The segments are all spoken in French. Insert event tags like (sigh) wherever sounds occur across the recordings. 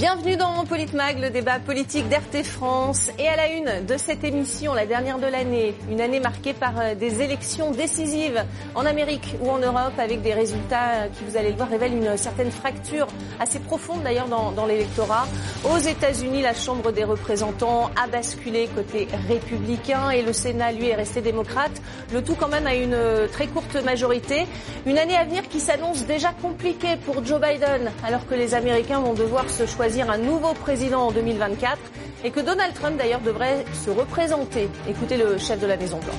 Bienvenue dans Politmag, le débat politique d'RT France. Et à la une de cette émission, la dernière de l'année, une année marquée par euh, des élections décisives en Amérique ou en Europe, avec des résultats qui, vous allez le voir, révèlent une certaine fracture assez profonde d'ailleurs dans, dans l'électorat. Aux États-Unis, la Chambre des représentants a basculé côté républicain et le Sénat, lui, est resté démocrate. Le tout quand même à une euh, très courte majorité. Une année à venir qui s'annonce déjà compliquée pour Joe Biden, alors que les Américains vont devoir se choisir un nouveau président en 2024 et que Donald Trump d'ailleurs devrait se représenter. Écoutez le chef de la Maison Blanche.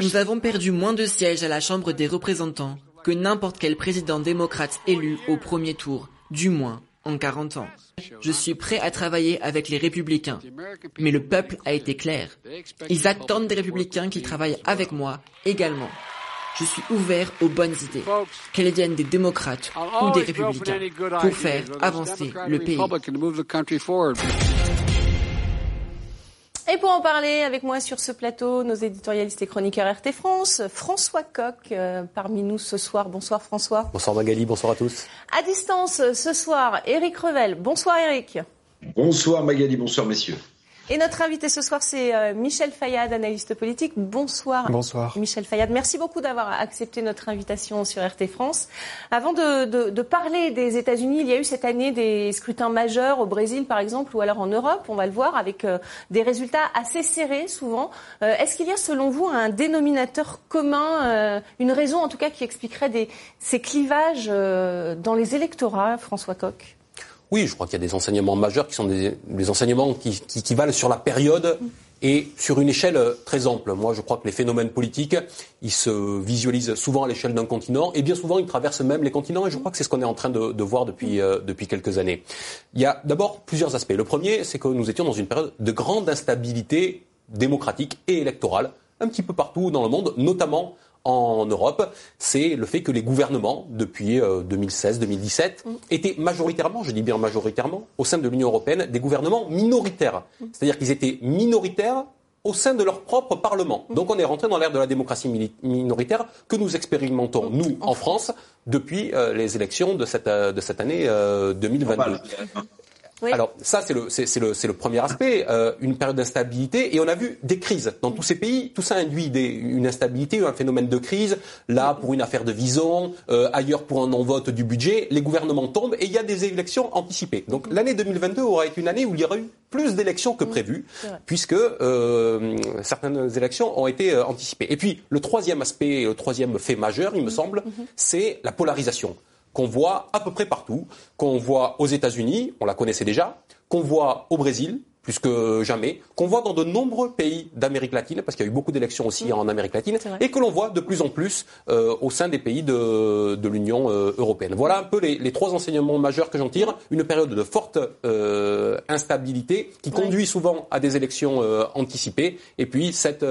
Nous avons perdu moins de sièges à la Chambre des représentants que n'importe quel président démocrate élu au premier tour, du moins en 40 ans. Je suis prêt à travailler avec les républicains, mais le peuple a été clair. Ils attendent des républicains qui travaillent avec moi également. Je suis ouvert aux bonnes idées, qu'elles viennent des démocrates ou des républicains, pour faire avancer le pays. Et pour en parler avec moi sur ce plateau, nos éditorialistes et chroniqueurs RT France, François Coq, euh, parmi nous ce soir. Bonsoir François. Bonsoir Magali, bonsoir à tous. À distance ce soir, Éric Revel. Bonsoir Éric. Bonsoir Magali, bonsoir messieurs. Et notre invité ce soir, c'est euh, Michel Fayad, analyste politique. Bonsoir. Bonsoir. Michel Fayad, merci beaucoup d'avoir accepté notre invitation sur RT France. Avant de, de, de parler des États-Unis, il y a eu cette année des scrutins majeurs au Brésil, par exemple, ou alors en Europe, on va le voir, avec euh, des résultats assez serrés souvent. Euh, Est-ce qu'il y a, selon vous, un dénominateur commun, une raison en tout cas qui expliquerait des, ces clivages dans les électorats, François Coq? Oui, je crois qu'il y a des enseignements majeurs qui sont des, enseignements qui, valent sur la période et sur une échelle très ample. Moi, je crois que les phénomènes politiques, ils se visualisent souvent à l'échelle d'un continent et bien souvent, ils traversent même les continents et je crois que c'est ce qu'on est en train de, de voir depuis, euh, depuis quelques années. Il y a d'abord plusieurs aspects. Le premier, c'est que nous étions dans une période de grande instabilité démocratique et électorale un petit peu partout dans le monde, notamment en Europe, c'est le fait que les gouvernements, depuis 2016-2017, mm. étaient majoritairement, je dis bien majoritairement, au sein de l'Union européenne, des gouvernements minoritaires. Mm. C'est-à-dire qu'ils étaient minoritaires au sein de leur propre Parlement. Mm. Donc on est rentré dans l'ère de la démocratie minoritaire que nous expérimentons, nous, en France, depuis euh, les élections de cette, euh, de cette année euh, 2022. Oui. Alors ça, c'est le, c'est, le, c'est le premier aspect, euh, une période d'instabilité, et on a vu des crises dans tous ces pays. Tout ça induit des, une instabilité, un phénomène de crise. Là, pour une affaire de vison, euh, ailleurs pour un non-vote du budget, les gouvernements tombent et il y a des élections anticipées. Donc l'année 2022 aura été une année où il y aura eu plus d'élections que prévu, puisque euh, certaines élections ont été anticipées. Et puis le troisième aspect, le troisième fait majeur, il me semble, c'est la polarisation qu'on voit à peu près partout, qu'on voit aux États-Unis, on la connaissait déjà, qu'on voit au Brésil, plus que jamais, qu'on voit dans de nombreux pays d'Amérique latine, parce qu'il y a eu beaucoup d'élections aussi mmh. en Amérique latine, et que l'on voit de plus en plus euh, au sein des pays de, de l'Union euh, européenne. Voilà un peu les, les, trois enseignements majeurs que j'en tire. Une période de forte euh, instabilité qui ouais. conduit souvent à des élections anticipées, et puis cette,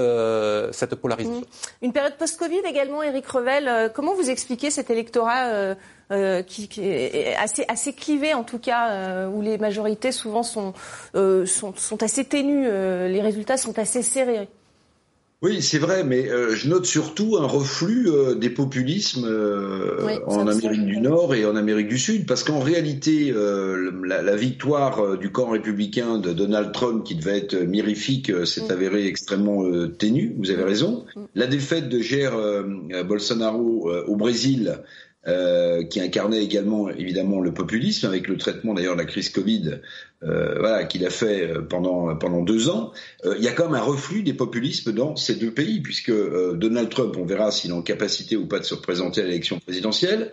cette polarisation. Mmh. Une période post-Covid également, Éric Revel. comment vous expliquez cet électorat euh, qui, qui, est assez, assez clivé en tout cas, euh, où les majorités souvent sont, euh, sont, sont, assez ténues, les résultats sont assez serrés. Oui, c'est vrai, mais je note surtout un reflux des populismes oui, en Amérique du Nord et en Amérique du Sud, parce qu'en réalité, la, la, victoire du camp républicain de Donald Trump, qui devait être mirifique, s'est mm. avérée extrêmement ténue. Vous avez raison. Mm. La défaite de Jair Bolsonaro au Brésil euh, qui incarnait également évidemment le populisme avec le traitement d'ailleurs de la crise Covid, euh, voilà, qu'il a fait euh, pendant pendant deux ans. Euh, il y a quand même un reflux des populismes dans ces deux pays, puisque euh, Donald Trump, on verra s'il est en capacité ou pas de se représenter à l'élection présidentielle.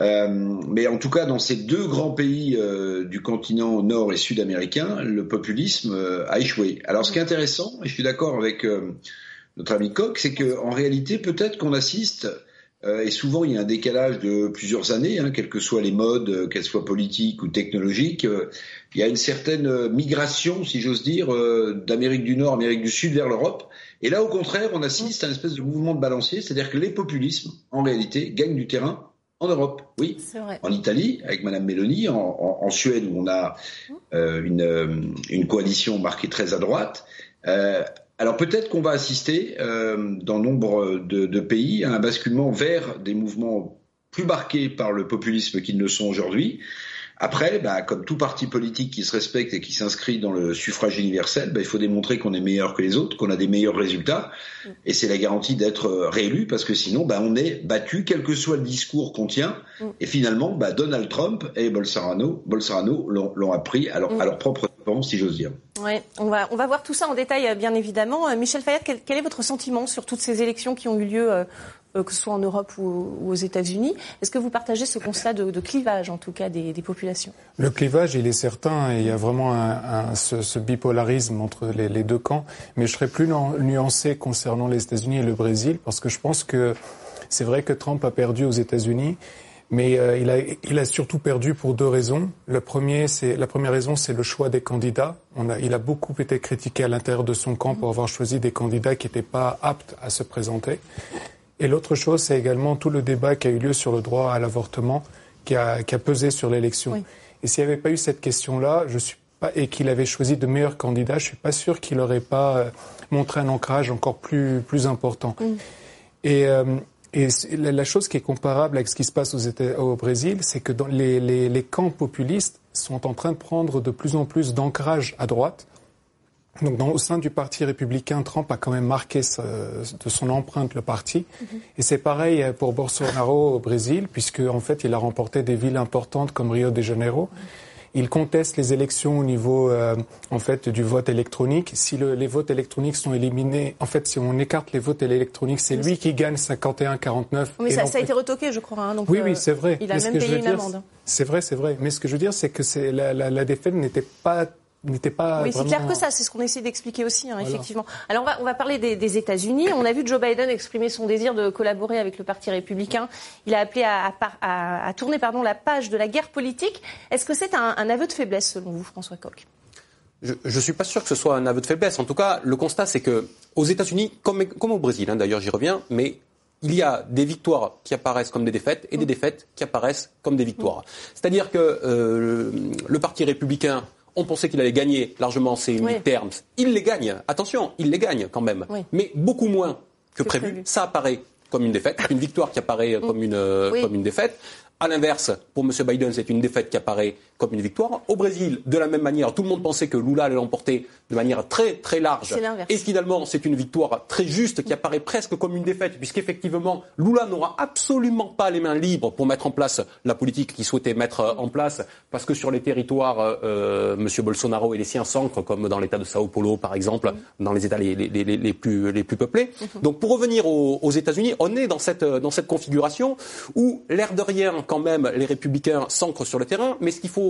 mais en tout cas, dans ces deux grands pays du continent nord et sud-américain, le populisme a échoué. Alors, ce qui est intéressant, et je suis d'accord avec notre ami Koch, c'est qu'en réalité, peut-être qu'on assiste et souvent, il y a un décalage de plusieurs années, hein, quelles que soient les modes, euh, qu'elles soient politiques ou technologiques. Euh, il y a une certaine migration, si j'ose dire, d'Amérique du Nord, Amérique du Sud vers l'Europe. Et là, au contraire, on assiste à une espèce de mouvement de balancier, c'est-à-dire que les populismes, en réalité, gagnent du terrain en Europe, oui. En Italie, avec Madame Meloni, en, en, en Suède, où on a euh, une, une, coalition marquée très à droite. Euh, alors peut-être qu'on va assister euh, dans nombre de, de, pays à un basculement vers des mouvements plus marqués par le populisme qu'ils ne sont aujourd'hui. Après, bah, comme tout parti politique qui se respecte et qui s'inscrit dans le suffrage universel, bah, il faut démontrer qu'on est meilleur que les autres, qu'on a des meilleurs résultats, et c'est la garantie d'être réélu, parce que sinon, bah, on est battu, quel que soit le discours qu'on tient, mm. et finalement, Donald Trump et Bolsonaro, Bolsonaro l'ont appris à leur, à leur propre si j'ose dire. Ouais, on va, on va voir tout ça en détail, euh, bien évidemment. Euh, Michel Fayette, quel, quel, est votre sentiment sur toutes ces élections qui ont eu lieu euh, que ce soit en Europe ou, aux États-Unis? Est-ce que vous partagez ce constat de, clivage, en tout cas, des, populations? Le clivage, il est certain, et il y a vraiment un, ce, bipolarisme entre les, deux camps. Mais je serais plus nuancé concernant les États-Unis et le Brésil, parce que je pense que c'est vrai que Trump a perdu aux États-Unis. Mais euh, il, a, il a surtout perdu pour deux raisons. Le premier, c'est, la première raison, c'est le choix des candidats. On a, il a beaucoup été critiqué à l'intérieur de son camp pour avoir choisi des candidats qui n'étaient pas aptes à se présenter. Et l'autre chose, c'est également tout le débat qui a eu lieu sur le droit à l'avortement qui a, qui a pesé sur l'élection. Et s'il n'y avait pas eu cette question-là, je suis pas, et qu'il avait choisi de meilleurs candidats, je suis pas sûr qu'il n'aurait pas euh, montré un ancrage encore plus, plus important. Et, euh, et la chose qui est comparable avec ce qui se passe aux États, au Brésil, c'est que dans les, les, les camps populistes sont en train de prendre de plus en plus d'ancrage à droite. Donc, dans, au sein du Parti républicain, Trump a quand même marqué de son empreinte le parti. Mhm. Et c'est pareil pour Bolsonaro au Brésil, puisque en fait, il a remporté des villes importantes comme Rio de Janeiro. Il conteste les élections au niveau euh, en fait du vote électronique. Si le, les votes électroniques sont éliminés, en fait, si on écarte les votes électroniques, c'est lui qui gagne 51-49. Oui, ça, ça, a été retoqué, je crois. Hein, donc, oui, oui, euh, c'est vrai. Il a même payé une amende. C'est vrai, c'est vrai. Mais ce que je veux dire, c'est que la, la, la défaite n'était pas n'était pas. Oui, c'est clair que ça, c'est ce qu'on essaie d'expliquer aussi, hein, effectivement. Alors on va, on va parler des, des États-Unis. On a vu Joe Biden exprimer son désir de collaborer avec le Parti républicain. Il a appelé à, à, à tourner pardon, la page de la guerre politique. Est-ce que c'est un, un, aveu de faiblesse selon vous, François Koch? Je ne suis pas sûr que ce soit un aveu de faiblesse. En tout cas, le constat, c'est que aux États-Unis, comme, comme au Brésil, hein, d'ailleurs, j'y reviens, mais il y a des victoires qui apparaissent comme des défaites et des mm. défaites qui apparaissent comme des victoires. C'est-à-dire que euh, le, le Parti républicain on pensait qu'il allait gagner largement ces oui. midterms. Il les gagne. Attention, il les gagne quand même. Mais beaucoup moins que, prévu. Ça apparaît comme une défaite, une victoire qui apparaît comme une, euh, comme une défaite. À l'inverse, pour M. Biden, c'est une défaite qui apparaît comme une victoire. Au Brésil, de la même manière, tout le monde pensait que Lula allait l'emporter de manière très très large. Et finalement, c'est une victoire très juste qui apparaît presque comme une défaite, puisqu'effectivement, Lula n'aura absolument pas les mains libres pour mettre en place la politique qu'il souhaitait mettre euh, en place, parce que sur les territoires, euh, euh, M. Bolsonaro et les siens s'ancrent, comme dans l'État de Sao Paulo, par exemple, dans les États les, les, les, les plus, les plus peuplés. Mhm. Donc, pour revenir aux, aux États-Unis, on est dans cette, dans cette configuration où, l'air de rien, quand même, les républicains s'ancrent sur le terrain, mais ce qu'il faut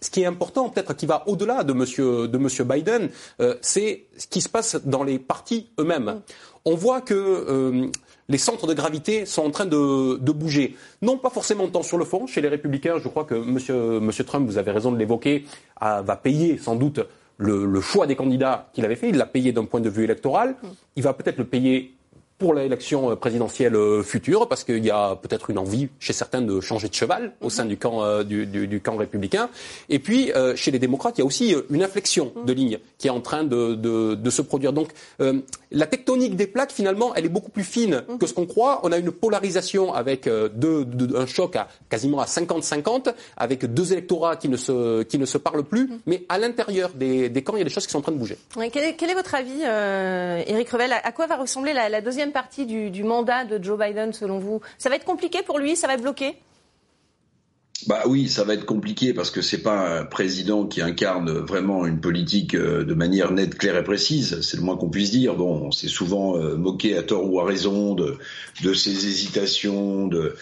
ce qui est important, peut-être qui va au-delà de Monsieur de Monsieur Biden, euh, c'est ce qui se passe dans les partis eux-mêmes. On voit que euh, les centres de gravité sont en train de, de, bouger. Non pas forcément tant sur le fond. Chez les républicains, je crois que Monsieur, Monsieur Trump, vous avez raison de l'évoquer, va payer sans doute le, le choix des candidats qu'il avait fait. Il l'a payé d'un point de vue électoral. Il va peut-être le payer pour l'élection euh, présidentielle euh, future, parce qu'il y a peut-être une envie chez certains de changer de cheval au sein du camp, euh, du, du, du, camp républicain. Et puis, chez les démocrates, il y a aussi une inflexion de ligne qui est en train de, de, de se produire. Donc, la tectonique des plaques, finalement, elle est beaucoup plus fine que ce qu'on croit. On a une polarisation avec deux, un choc à quasiment à 50-50, avec deux électorats qui ne se, qui ne se parlent plus. Mais à l'intérieur des, des, camps, il y a des choses qui sont en train de bouger. quel, est, quel, est, votre avis, Éric Revel? À, quoi va ressembler la, la deuxième partie du, mandat de Joe Biden, selon vous Ça va être compliqué pour lui Ça va bloquer? Bah oui, ça va être compliqué parce que c'est pas un président qui incarne vraiment une politique euh, de manière nette, claire et précise. C'est le moins qu'on puisse dire. Bon, on s'est souvent euh, moqué à tort ou à raison de, de ses hésitations, de,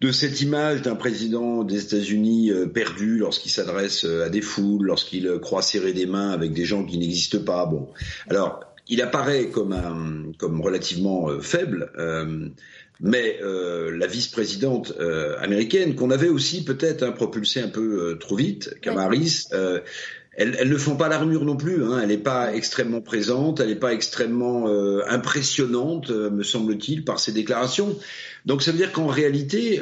de cette image d'un président des États-Unis euh, perdu lorsqu'il s'adresse à des foules, lorsqu'il croit serrer des mains avec des gens qui n'existent pas. Bon, alors il apparaît comme un, comme relativement euh, faible, euh, mais euh, la vice-présidente euh, américaine, qu'on avait aussi peut-être hein, propulsée un peu trop vite, Kamaris, ouais. elles, elles, ne font pas l'armure non plus. Hein, elle n'est pas extrêmement présente, elle n'est pas extrêmement impressionnante, me semble-t-il, par ses déclarations. Donc ça veut dire qu'en réalité,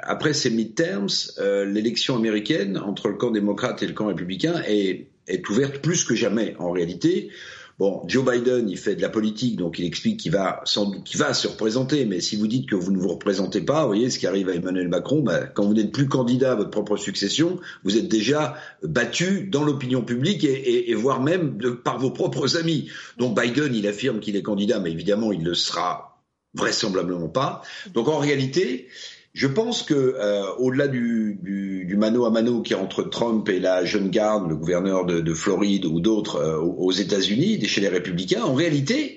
après ces midterms, l'élection américaine entre le camp démocrate et le camp républicain est, est ouverte plus que jamais en réalité Bon, Joe Biden, il fait de la politique, donc il explique qu'il va, sans, qu'il va se représenter. Mais si vous dites que vous ne vous représentez pas, vous voyez ce qui arrive à Emmanuel Macron, bah, quand vous n'êtes plus candidat à votre propre succession, vous êtes déjà battu dans l'opinion publique et, et, et, voire même de, par vos propres amis. Donc Biden, il affirme qu'il est candidat, mais évidemment, il le sera vraisemblablement pas. Donc en réalité, je pense que euh, au-delà du, mano à mano qui est entre Trump et la jeune garde, le gouverneur de, de Floride ou d'autres euh, aux États-Unis, chez les républicains, en réalité,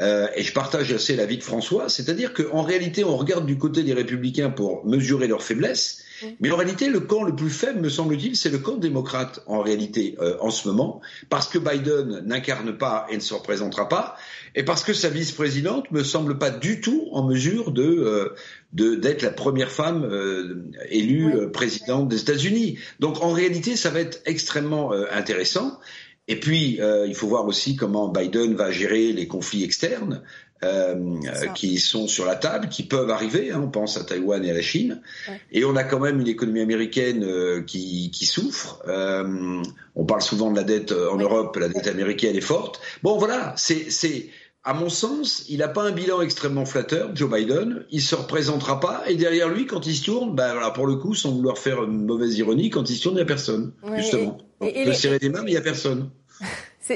euh, et je partage assez l'avis de François, c'est-à-dire qu'en réalité, on regarde du côté des républicains pour mesurer leurs faiblesses, mais en réalité, le camp le plus faible, me semble-t-il, c'est le camp démocrate, en réalité, euh, en ce moment, parce que Biden n'incarne pas et ne se représentera pas, et parce que sa vice-présidente me semble pas du tout en mesure de euh, d'être la première femme euh, élue oui. présidente des États-Unis. Donc en réalité, ça va être extrêmement intéressant. Et puis, euh, il faut voir aussi comment Biden va gérer les conflits externes euh, qui sont sur la table, qui peuvent arriver. Hein, on pense à Taïwan et à la Chine. Ouais. Et on a quand même une économie américaine euh, qui, qui, souffre. On parle souvent de la dette en ouais. Europe, la dette américaine est forte. Bon, voilà, c'est à mon sens, il n'a pas un bilan extrêmement flatteur, Joe Biden. Il se représentera pas. Et derrière lui, quand il se tourne, ben voilà, pour le coup, sans vouloir faire une mauvaise ironie, quand il se tourne, il n'y a personne, ouais, justement. Et, et, On peut serrer les mains, mais il n'y a personne.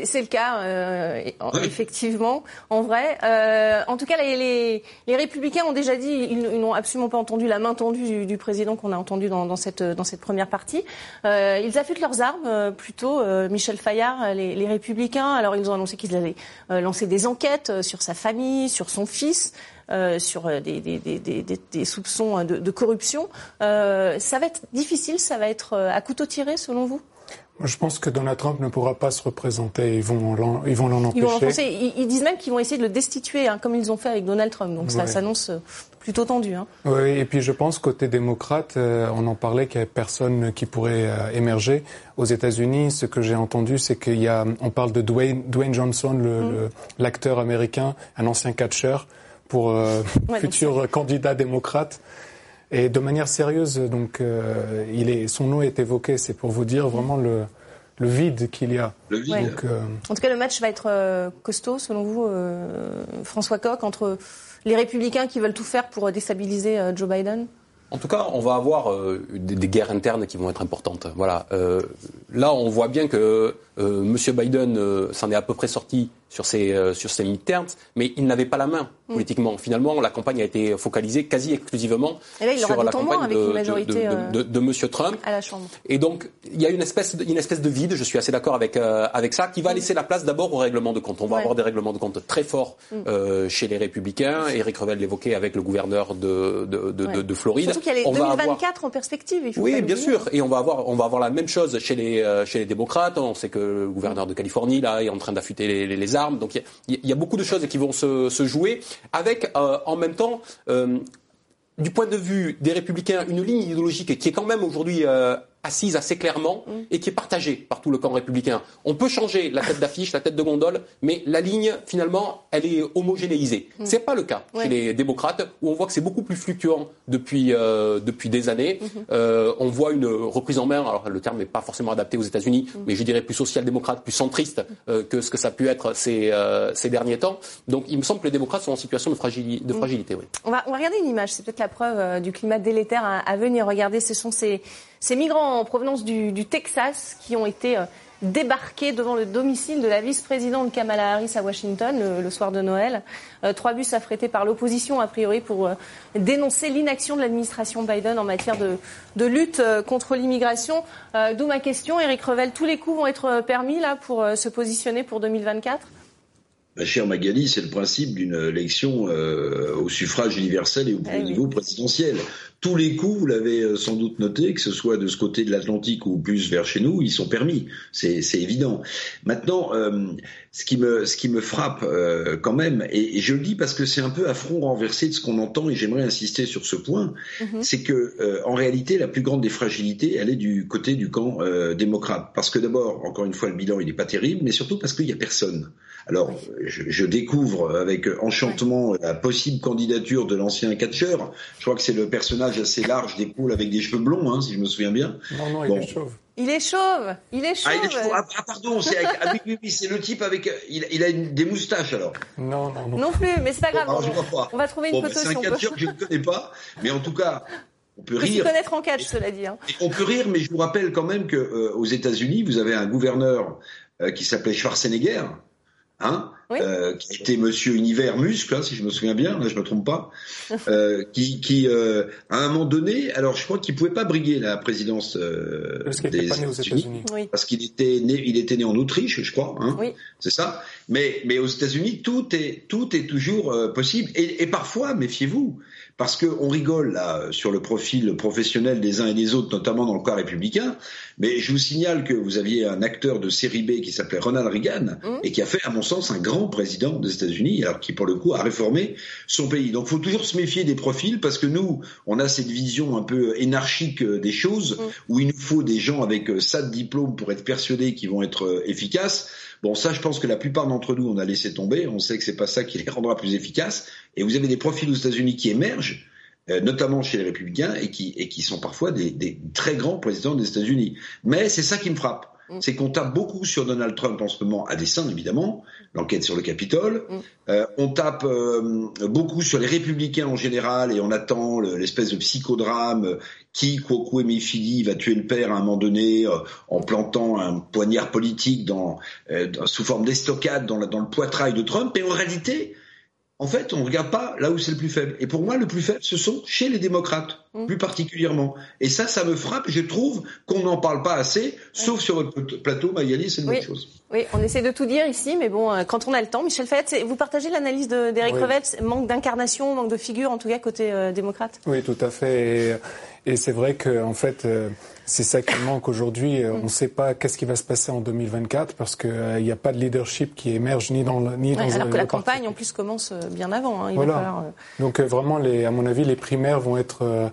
C'est le cas, euh, effectivement, en vrai. Euh, en tout cas, les, les, les, républicains ont déjà dit, ils, ils n'ont absolument pas entendu la main tendue du, du président qu'on a entendu dans, dans, cette, dans cette première partie. Euh, ils affûtent leurs armes, euh, plutôt. Euh, Michel Fayard, les, les, républicains, alors ils ont annoncé qu'ils allaient euh, lancer des enquêtes sur sa famille, sur son fils. Euh, sur des, des, des, des soupçons de, de corruption. Euh, ça va être difficile, ça va être à couteau tiré selon vous? Je pense que Donald Trump ne pourra pas se représenter. Ils vont l'en, ils vont l'en empêcher. Ils, vont ils, ils, disent même qu'ils vont essayer de le destituer, hein, comme ils ont fait avec Donald Trump. Donc ça s'annonce plutôt tendu. Hein. Oui, et puis je pense côté démocrate, euh, on en parlait qu'il n'y avait personne qui pourrait euh, émerger. Aux États-Unis, ce que j'ai entendu, c'est qu'il y a, on parle de Dwayne, Dwayne Johnson, le, l'acteur mm. américain, un ancien catcheur, pour euh, ouais, futur candidat démocrate. Et de manière sérieuse, donc, euh, il est, son nom est évoqué. C'est pour vous dire vraiment le, le vide qu'il y a. Le vide. Ouais. Donc, euh... En tout cas, le match va être euh, costaud, selon vous, euh, François Coq, entre les républicains qui veulent tout faire pour déstabiliser euh, Joe Biden? En tout cas, on va avoir euh, des, des, guerres internes qui vont être importantes. Voilà. Euh, là, on voit bien que euh, M. Biden s'en est à peu près sorti sur ses, euh, sur ses midterms, mais il n'avait pas la main mm. politiquement. Finalement, la campagne a été focalisée quasi exclusivement là, sur la campagne de, de, de, de, de, M. Trump. À la Chambre. Et donc, il y a une espèce de, une espèce de vide, je suis assez d'accord avec, euh, avec ça, qui va mm. laisser la place d'abord au règlement de compte. On va ouais. avoir des règlements de compte très forts mm. euh, chez les Républicains. Éric Revel l'évoquait avec le gouverneur de, de, ouais. de, Floride. Surtout qu'il y a les on 2024 avoir... en perspective. Il faut oui, bien sûr. Et on va, avoir, on va avoir la même chose chez les, euh, chez les démocrates. On sait que le gouverneur de Californie, là, est en train d'affûter les, les, les, armes. Donc, il y, a beaucoup de choses qui vont se, se jouer, avec euh, en même temps, euh, du point de vue des républicains, une ligne idéologique qui est quand même aujourd'hui euh, assise assez clairement mm. et qui est partagée par tout le camp républicain. On peut changer la tête d'affiche, la tête de gondole, mais la ligne, finalement, elle est homogénéisée. Mm. C'est pas le cas ouais. chez les démocrates, où on voit que c'est beaucoup plus fluctuant depuis, euh, depuis des années. Mm -hmm. euh, on voit une reprise en main, alors le terme n'est pas forcément adapté aux États-Unis, mm. mais je dirais plus social-démocrate, plus centriste euh, que ce que ça a pu être ces, euh, ces derniers temps. Donc il me semble que les démocrates sont en situation de, fragili de fragilité. Oui. On, va, on va regarder une image, c'est peut-être la preuve euh, du climat délétère à, à venir. Regardez, ce sont ces ces migrants en provenance du, du Texas qui ont été euh, débarqués devant le domicile de la vice-présidente Kamala Harris à Washington le, le soir de Noël. Euh, trois bus affrétés par l'opposition, a priori, pour euh, dénoncer l'inaction de l'administration Biden en matière de, de lutte euh, contre l'immigration. Euh, d'où ma question, Eric Revel, tous les coups vont être euh, permis là pour se positionner pour 2024 Ma chère Magali, c'est le principe d'une élection euh, au suffrage universel et au ah, niveau présidentiel. Tous les coups, vous l'avez euh, sans doute noté, que ce soit de ce côté de l'Atlantique ou plus vers chez nous, ils sont permis. C'est évident. Maintenant, euh, ce, qui me, ce qui me frappe euh, quand même, et, et, je le dis parce que c'est un peu à front renversé de ce qu'on entend, et j'aimerais insister sur ce point, mm -hmm. c'est que euh, en réalité, la plus grande des fragilités, elle est du côté du camp démocrate. Parce que d'abord, encore une fois, le bilan, il n'est pas terrible, mais surtout parce qu'il n'y a personne. Alors, je, je, découvre avec enchantement la possible candidature de l'ancien catcheur. Je crois que c'est le personnage visage assez large, d'épaule, avec des cheveux blonds, hein, si je me souviens bien. Non, non, il est chauve. Il est chauve, il est chauve. Ah, il est chauve. Ah, ah pardon, c'est c'est le type avec, il, il a une, des moustaches alors. Non, non, non. Non plus, mais c'est pas grave. on, on va trouver une photo. C'est un catcheur que je ne connais pas, mais en tout cas, on peut rire. connaître en catch, cela dit. Hein. On peut rire, mais je vous rappelle quand même que euh, aux États-Unis, vous avez un gouverneur euh, qui s'appelait Schwarzenegger, hein, euh, qui était Monsieur Univers Muscle, hein, si je me souviens bien, là je me trompe pas, (laughs) euh, qui, qui euh, à un moment donné, alors je crois qu'il pouvait pas briguer la présidence des États-Unis, parce qu'il était né, il était né en Autriche, je crois, hein, c'est ça. Mais mais aux États-Unis, tout est tout est toujours possible. Et, et parfois, méfiez-vous, parce qu'on rigole là sur le profil professionnel des uns et des autres, notamment dans le cas républicain. Mais je vous signale que vous aviez un acteur de série B qui s'appelait Ronald Reagan mmh. et qui a fait, à mon sens, un grand président des États-Unis, alors qui pour le coup a réformé son pays. Donc, il faut toujours se méfier des profils parce que nous, on a cette vision un peu énarchique des choses mmh. où il nous faut des gens avec euh, ça de diplôme pour être persuadés qu'ils vont être euh, efficaces. Bon, ça, je pense que la plupart d'entre nous, on a laissé tomber. On sait que c'est pas ça qui les rendra plus efficaces. Et vous avez des profils aux États-Unis qui émergent, euh, notamment chez les républicains, et qui, sont parfois des, des très grands présidents des États-Unis. Mais c'est ça qui me frappe. Mm. c'est qu'on tape beaucoup sur Donald Trump en ce moment, à dessein évidemment, l'enquête sur le Capitole. Mm. Euh, on tape euh, beaucoup sur les républicains en général et on attend l'espèce de psychodrame qui, Kwokwe Emifili, va tuer le père à un moment donné euh, en plantant un poignard politique dans, sous forme d'estocade dans, dans le poitrail de Trump. Et en réalité, en fait, on ne regarde pas là où c'est le plus faible. Et pour moi, le plus faible, ce sont chez les démocrates, mmh. plus particulièrement. Et ça, ça me frappe. Je trouve qu'on n'en parle pas assez, sauf sur votre plateau, Magali, c'est une oui. bonne chose. Oui, on essaie de tout dire ici, mais bon, euh, quand on a le temps. Michel Fayette, vous partagez l'analyse d'Éric oui. Revetz, manque d'incarnation, manque de figure, en tout cas, côté euh, démocrate? Oui, tout à fait. Et, et c'est vrai qu'en en fait, euh, c'est ça qui manque aujourd'hui. Euh, on ne sait pas qu'est-ce qui va se passer en 2024 parce qu'il euh, n'y a pas de leadership qui émerge ni dans le, ni ouais, dans alors que la campagne en plus commence bien avant. Hein, il voilà. va falloir, Donc vraiment, les, à mon avis, les primaires vont être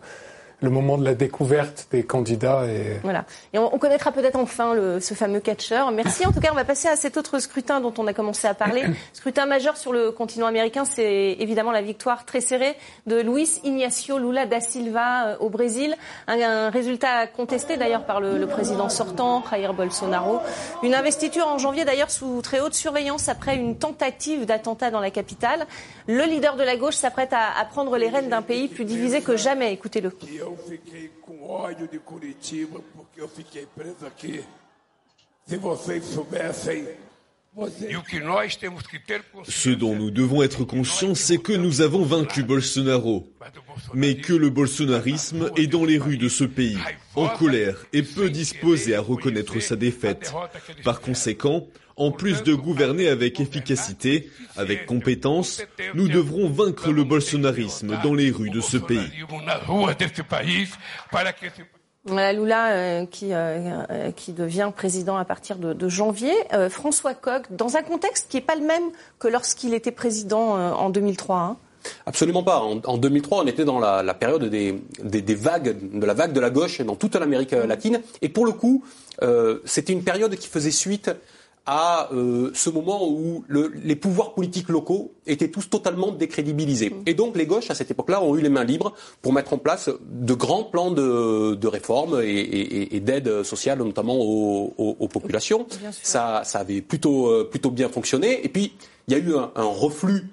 le moment de la découverte des candidats. Et... Voilà. Et on, on connaîtra peut-être enfin le, ce fameux catcheur. Merci. En tout cas, on va passer à cet autre scrutin dont on a commencé à parler. (clears throat) scrutin majeur sur le continent américain, c'est évidemment la victoire très serrée de Luis Ignacio Lula da Silva euh, au Brésil. Un, un résultat contesté d'ailleurs par le, le, président sortant, Jair Bolsonaro. Une investiture en janvier d'ailleurs sous très haute surveillance après une tentative d'attentat dans la capitale. Le leader de la gauche s'apprête à, à prendre les rênes d'un pays plus divisé que jamais. Écoutez-le. Eu fiquei com ódio de Curitiba porque eu fiquei preso aqui. Se vocês soubessem. Ce dont nous devons être conscients, c'est que nous avons vaincu Bolsonaro, mais que le bolsonarisme est dans les rues de ce pays, en colère et peu disposé à reconnaître sa défaite. Par conséquent, en plus de gouverner avec efficacité, avec compétence, nous devrons vaincre le bolsonarisme dans les rues de ce pays. Voilà Lula euh, qui, euh, qui devient président à partir de, janvier. Euh, François Koch, dans un contexte qui n'est pas le même que lorsqu'il était président en 2003. Hein. Absolument pas. En, en, 2003, on était dans la, la période des, des, des, vagues, de la vague de la gauche dans toute l'Amérique latine. Et pour le coup, c'était une période qui faisait suite à euh, ce moment où le, les pouvoirs politiques locaux étaient tous totalement décrédibilisés. Et donc les gauches, à cette époque-là, ont eu les mains libres pour mettre en place de grands plans de, de réforme et, et, et d'aide sociale, notamment aux, aux, aux populations. Ça, ça avait plutôt, euh, plutôt bien fonctionné. Et puis, il y a eu un, un reflux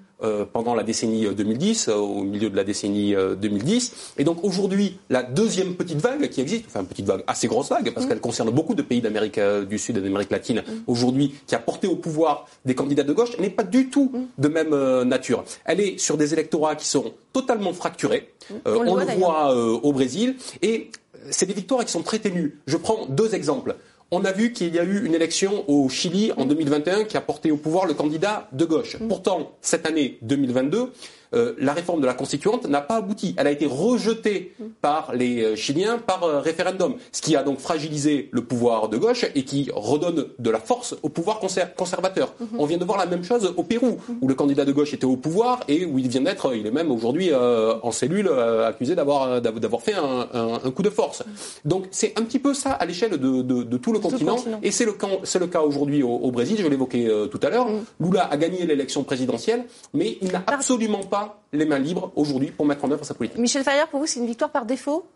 pendant la décennie 2010, euh, au milieu de la décennie 2010. Euh, Et donc aujourd'hui, la deuxième petite vague qui existe, enfin une petite vague, assez grosse vague, parce mmh. qu'elle concerne beaucoup de pays d'Amérique du Sud et d'Amérique latine mmh. aujourd'hui, qui a porté au pouvoir des candidats de gauche, n'est pas du tout mmh. de même nature. Elle est sur des électorats qui sont totalement fracturés. on, on, le voit, voit au Brésil. Et c'est des victoires qui sont très ténues. Je prends deux exemples. On a vu qu'il y a eu une élection au Chili en 2021 qui a porté au pouvoir le candidat de gauche. Pourtant, cette année 2022, euh, la réforme de la constituante n'a pas abouti. Elle a été rejetée par les euh, Chiliens par euh, référendum, ce qui a donc fragilisé le pouvoir de gauche et qui redonne de la force au pouvoir conser conservateur. Mm -hmm. On vient de voir la même chose au Pérou, mm -hmm. où le candidat de gauche était au pouvoir et où il vient d'être, il est même aujourd'hui euh, en cellule accusé d'avoir fait un, un, un, coup de force. Donc c'est un petit peu ça à l'échelle de, de, de, tout le tout continent, continent. et c'est le, le cas aujourd'hui au, au, Brésil. Je l'évoquais tout à l'heure. Mm -hmm. Lula a gagné l'élection présidentielle, mais il n'a absolument pas pas les mains libres aujourd'hui pour mettre en œuvre sa politique. Michel Fayard, pour vous, c'est une victoire par défaut?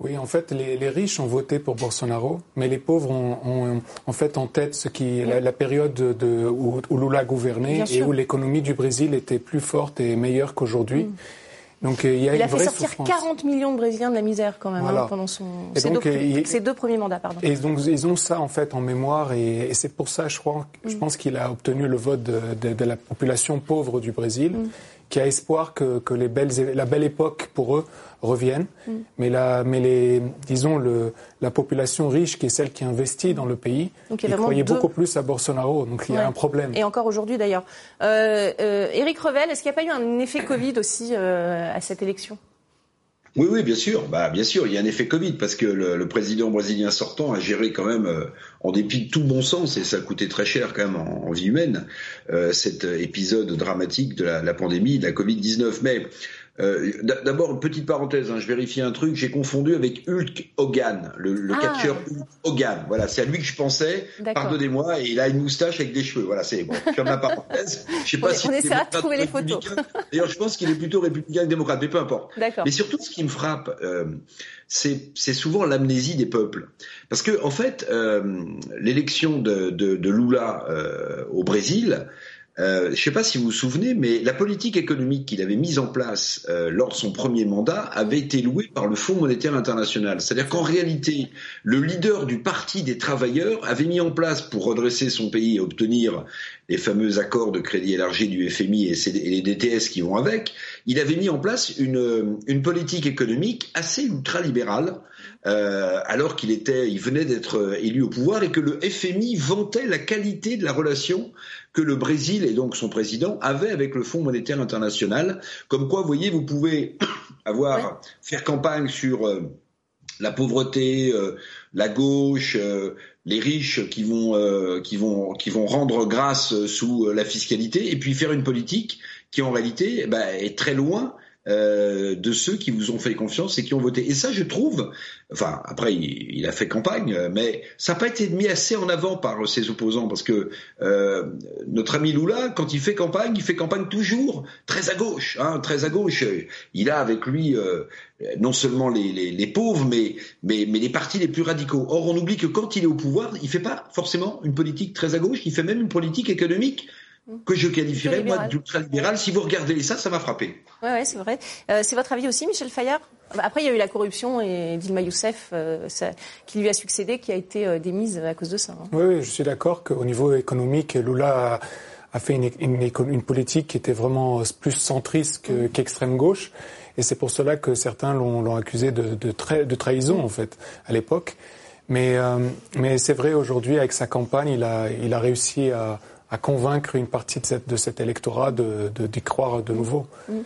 Oui, en fait, les, riches ont voté pour Bolsonaro, mais les pauvres ont, en fait en tête ce qui la, période de, où, Lula gouvernait et où l'économie du Brésil était plus forte et meilleure qu'aujourd'hui. Mm. Donc il y a il a fait sortir 40 millions de Brésiliens de la misère quand même hein, pendant son ses, donc, deux, deux, premiers mandats. Pardon. Et donc ils ont ça en fait en mémoire et, c'est pour ça je crois je mm. pense qu'il a obtenu le vote de, de, la population pauvre du Brésil. Mm qui a espoir que, que les belles, la belle époque pour eux revienne. Mm. Mais, la, mais les, disons, le, la population riche, qui est celle qui investit dans le pays, Donc, il croyait beaucoup plus à Bolsonaro. Donc il y a un problème. Et encore aujourd'hui d'ailleurs. Euh, euh, Éric Revel, est-ce qu'il n'y a pas eu un effet Covid aussi euh, à cette élection? Oui, oui, bien sûr. Bah, bien sûr, il y a un effet Covid parce que le, président brésilien sortant a géré quand même, euh, en dépit de tout bon sens, et ça a coûté très cher quand même en, vie humaine, euh, cet épisode dramatique de la, la pandémie, de la Covid-19. Mais euh, d'abord, une petite parenthèse, hein, je vérifie un truc, j'ai confondu avec Hulk Hogan, le, le ah. catcheur Hulk Hogan. Voilà, c'est à lui que je pensais. Pardonnez-moi, et il a une moustache avec des cheveux. Voilà, c'est bon. Comme la parenthèse. Je sais pas si on essaiera de trouver les photos. D'ailleurs, je pense qu'il est plutôt républicain que démocrate, mais peu importe. Mais surtout, ce qui me frappe, euh, c'est souvent l'amnésie des peuples. Parce que, en fait, euh, l'élection de, de, de, Lula euh, au Brésil, euh, je ne sais pas si vous vous souvenez, mais la politique économique qu'il avait mise en place euh, lors de son premier mandat avait été louée par le Fonds monétaire international. C'est-à-dire qu'en réalité, le leader du Parti des travailleurs avait mis en place pour redresser son pays et obtenir les fameux accords de crédit élargi du FMI et, les DTS qui vont avec, il avait mis en place une, une politique économique assez ultralibérale euh, alors qu'il était, il venait d'être élu au pouvoir et que le FMI vantait la qualité de la relation que le Brésil et donc son président avaient avec le Fonds monétaire international. Comme quoi, vous voyez, vous pouvez (coughs) avoir faire campagne sur euh, la pauvreté, euh, la gauche, euh, les riches qui vont qui vont qui vont rendre grâce sous la fiscalité, et puis faire une politique qui en réalité eh ben, est très loin euh, de ceux qui vous ont fait confiance et qui ont voté. Et ça, je trouve, enfin, après, il, a fait campagne, mais ça n'a pas été mis assez en avant par ses opposants, parce que euh, notre ami Lula, quand il fait campagne, il fait campagne toujours très à gauche, hein, très à gauche. Il a avec lui euh, non seulement les, pauvres, mais, mais, mais les partis les plus radicaux. Or, on oublie que quand il est au pouvoir, il fait pas forcément une politique très à gauche, il fait même une politique économique que je qualifierais moi d'ultra-libéral. Si vous regardez ça, ça m'a frappé. Oui, ouais, c'est vrai. Euh, c'est votre avis aussi, Michel Fayard? Après, il y a eu la corruption et Dilma Youssef, euh, qui lui a succédé, qui a été euh, démise à cause de ça. Hein. Oui, je suis d'accord qu'au niveau économique, Lula a, fait une, une, politique qui était vraiment plus centriste mm. qu'extrême gauche. Et c'est pour cela que certains l'ont accusé de, de, de, trahison, en fait, à l'époque. Mais, mais c'est vrai, aujourd'hui, avec sa campagne, il a, il a réussi à à convaincre une partie de, cet électorat de, d'y croire de nouveau. Mm.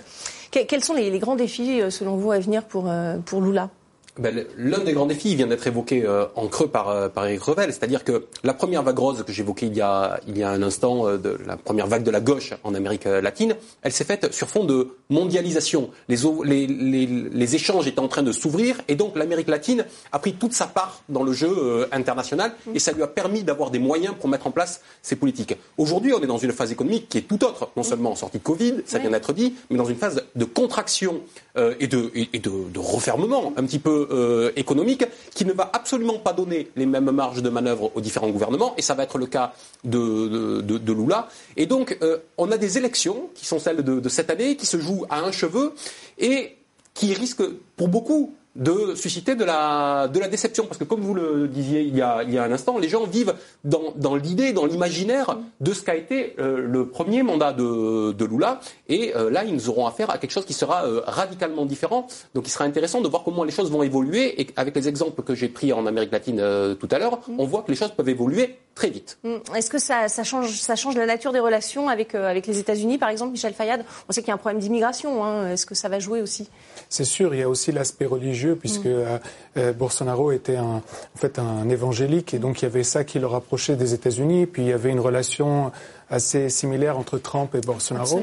Quels sont les, grands défis, euh, selon vous, à venir pour, euh, pour Lula? Ben, L'un des grands défis vient d'être évoqué euh, en creux par, euh, par Eric Revel, c'est-à-dire que la première vague rose que j'évoquais il, y a, il y a un instant, euh, de, la première vague de la gauche en Amérique latine, elle s'est faite sur fond de mondialisation. Les, les, les, les échanges étaient en train de s'ouvrir et donc l'Amérique latine a pris toute sa part dans le jeu international et ça lui a permis d'avoir des moyens pour mettre en place ses politiques. Aujourd'hui, on est dans une phase économique qui est tout autre, non seulement en sortie de Covid, ça vient d'être dit, mais dans une phase de contraction et, de, et de, de refermement un petit peu euh, économique qui ne va absolument pas donner les mêmes marges de manœuvre aux différents gouvernements, et ça va être le cas de, de, Lula. Et donc, euh, on a des élections qui sont celles de, de cette année, qui se jouent à un cheveu, et qui risquent, pour beaucoup, de susciter de la, de la déception. Parce que comme vous le disiez il y a, il y a un instant, les gens vivent dans, l'idée, dans l'imaginaire de ce qu'a été euh, le premier mandat de, de Lula. Et euh, là, ils auront affaire à quelque chose qui sera euh, radicalement différent. Donc il sera intéressant de voir comment les choses vont évoluer. Et avec les exemples que j'ai pris en Amérique latine tout à l'heure, on voit que les choses peuvent évoluer très vite. Mm. Est-ce que ça, ça, change, ça change la nature des relations avec, avec les États-Unis, par exemple, Michel Fayad? On sait qu'il y a un problème d'immigration. Hein. Est-ce que ça va jouer aussi? C'est sûr, il y a aussi l'aspect religieux, puisque mm. euh, Bolsonaro était un, en fait un évangélique, et donc il y avait ça qui le rapprochait des États-Unis, puis il y avait une relation assez similaire entre Trump et Bolsonaro.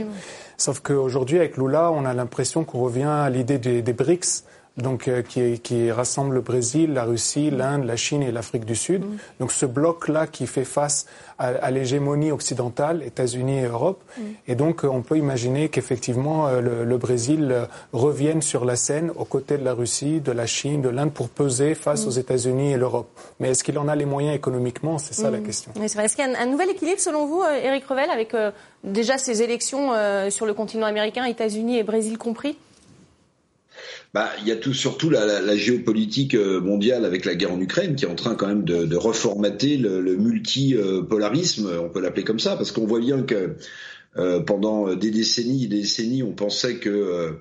Sauf qu'aujourd'hui, avec Lula, on a l'impression qu'on revient à l'idée des, BRICS, donc euh, qui, qui, rassemble le Brésil, la Russie, l'Inde, la Chine et l'Afrique du Sud. Mm. Donc ce bloc-là qui fait face à, à l'hégémonie occidentale, États-Unis et Europe. Mm. Et donc on peut imaginer qu'effectivement le, le, Brésil revienne sur la scène aux côtés de la Russie, de la Chine, de l'Inde pour peser face mm. aux États-Unis et l'Europe. Mais est-ce qu'il en a les moyens économiquement? C'est ça la question. Est-ce qu'il y a un, un, nouvel équilibre selon vous, Éric Revel, avec déjà ces élections sur le continent américain, États-Unis et Brésil compris? Bah, il y a tout, surtout la, géopolitique euh, mondiale avec la guerre en Ukraine qui est en train quand même de, de reformater le, multipolarisme, on peut l'appeler comme ça, parce qu'on voit bien que euh, pendant des décennies, des décennies, on pensait que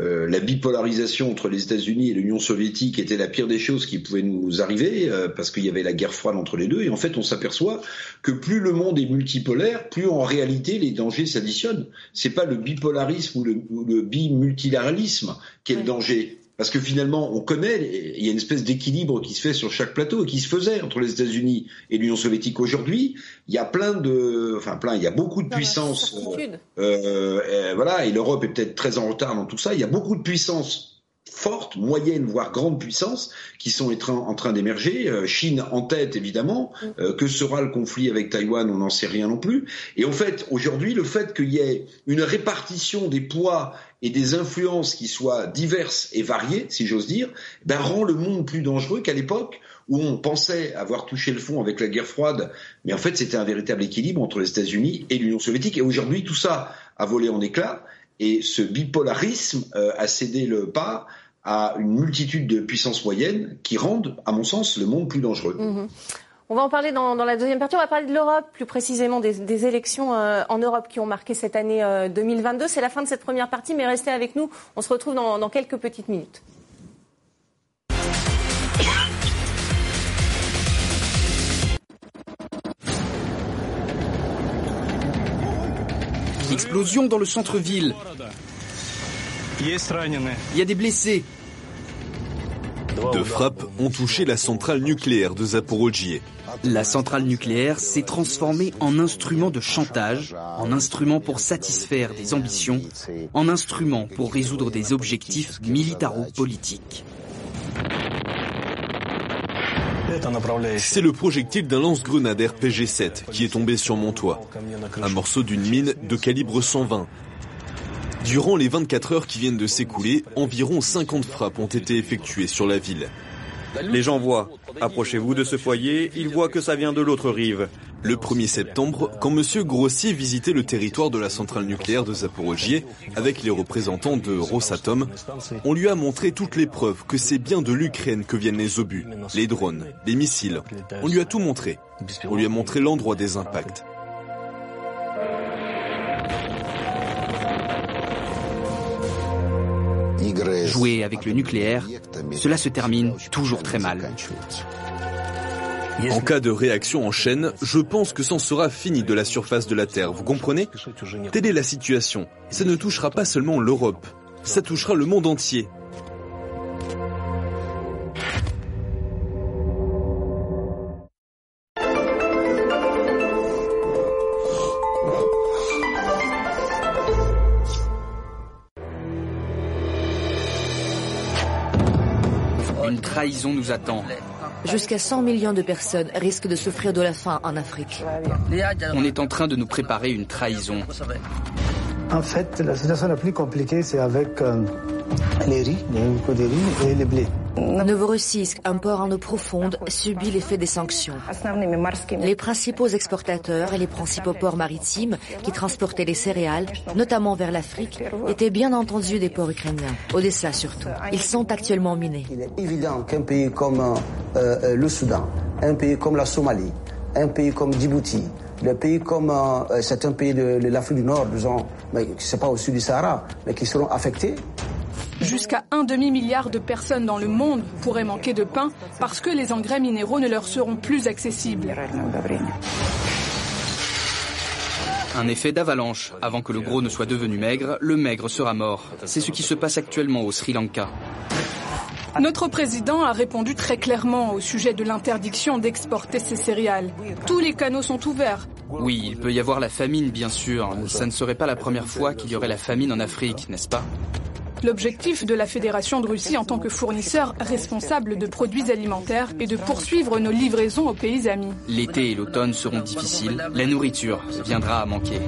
euh, la bipolarisation entre les États-Unis et l'Union soviétique était la pire des choses qui pouvaient nous arriver euh, parce qu'il y avait la guerre froide entre les deux. Et en fait, on s'aperçoit que plus le monde est multipolaire, plus en réalité les dangers s'additionnent. C'est pas le bipolarisme ou le, ou le qui est le danger. Parce que finalement, on connaît, il y a une espèce d'équilibre qui se fait sur chaque plateau et qui se faisait entre les États-Unis et l'Union soviétique. Aujourd'hui, il y a plein de, enfin plein, il y a beaucoup de puissances, euh, euh, voilà, et l'Europe est peut-être très en retard dans tout ça. Il y a beaucoup de puissances fortes, moyennes, voire grandes puissances qui sont en train d'émerger. Euh, Chine en tête, évidemment. Mm. Euh, que sera le conflit avec Taïwan On n'en sait rien non plus. Et en fait, aujourd'hui, le fait qu'il y ait une répartition des poids et des influences qui soient diverses et variées, si j'ose dire, ben, rend le monde plus dangereux qu'à l'époque où on pensait avoir touché le fond avec la guerre froide, mais en fait c'était un véritable équilibre entre les États-Unis et l'Union soviétique. Et aujourd'hui, tout ça a volé en éclats. Et ce bipolarisme euh, a cédé le pas à une multitude de puissances moyennes qui rendent, à mon sens, le monde plus dangereux. Mhm. On va en parler dans, dans, la deuxième partie. On va parler de l'Europe, plus précisément des, des élections euh, en Europe qui ont marqué cette année euh, 2022. C'est la fin de cette première partie, mais restez avec nous. On se retrouve dans, dans quelques petites minutes. Explosion dans le centre-ville. Il y a des blessés. Deux frappes ont touché la centrale nucléaire de Zaporozhye. La centrale nucléaire s'est transformée en instrument de chantage, en instrument pour satisfaire des ambitions, en instrument pour résoudre des objectifs militaro-politiques. C'est le projectile d'un lance-grenade RPG-7 qui est tombé sur mon toit. Un morceau d'une mine de calibre 120. Durant les 24 heures qui viennent de s'écouler, environ 50 frappes ont été effectuées sur la ville. Les gens voient. Approchez-vous de ce foyer, ils voient que ça vient de l'autre rive. Le 1er septembre, quand M. Grossier visitait le territoire de la centrale nucléaire de Zaporozhye avec les représentants de Rosatom, on lui a montré toutes les preuves que c'est bien de l'Ukraine que viennent les obus, les drones, les missiles. On lui a tout montré. On lui a montré l'endroit des impacts. Jouer avec le nucléaire, cela se termine toujours très mal. En cas de réaction en chaîne, je pense que c'en sera fini de la surface de la Terre, vous comprenez? Telle est la situation. Ça ne touchera pas seulement l'Europe, ça touchera le monde entier. Une trahison nous attend. Jusqu'à 100 millions de personnes risquent de souffrir de la faim en Afrique. On est en train de nous préparer une trahison. En fait, la situation la plus compliquée, c'est avec euh, les riz, les riz et les blés. Novorossiysk, un port en eau profonde, subit l'effet des sanctions. Les principaux exportateurs et les principaux ports maritimes qui transportaient les céréales, notamment vers l'Afrique, étaient bien entendu des ports ukrainiens, Odessa surtout. Ils sont actuellement minés. Il est évident qu'un pays comme euh, euh, le Soudan, un pays comme la Somalie, un pays comme Djibouti, le pays comme euh, certains pays de, de l'Afrique du Nord, disons, mais c'est pas au sud du Sahara, mais qui seront affectés, Jusqu'à un demi-milliard de personnes dans le monde pourraient manquer de pain parce que les engrais minéraux ne leur seront plus accessibles. Un effet d'avalanche. Avant que le gros ne soit devenu maigre, le maigre sera mort. C'est ce qui se passe actuellement au Sri Lanka. Notre président a répondu très clairement au sujet de l'interdiction d'exporter ces céréales. Tous les canaux sont ouverts. Oui, il peut y avoir la famine, bien sûr. Ça ne serait pas la première fois qu'il y aurait la famine en Afrique, n'est-ce pas? L'objectif de la Fédération de Russie en tant que fournisseur responsable de produits alimentaires est de poursuivre nos livraisons aux pays amis. L'été et l'automne seront difficiles, la nourriture viendra à manquer.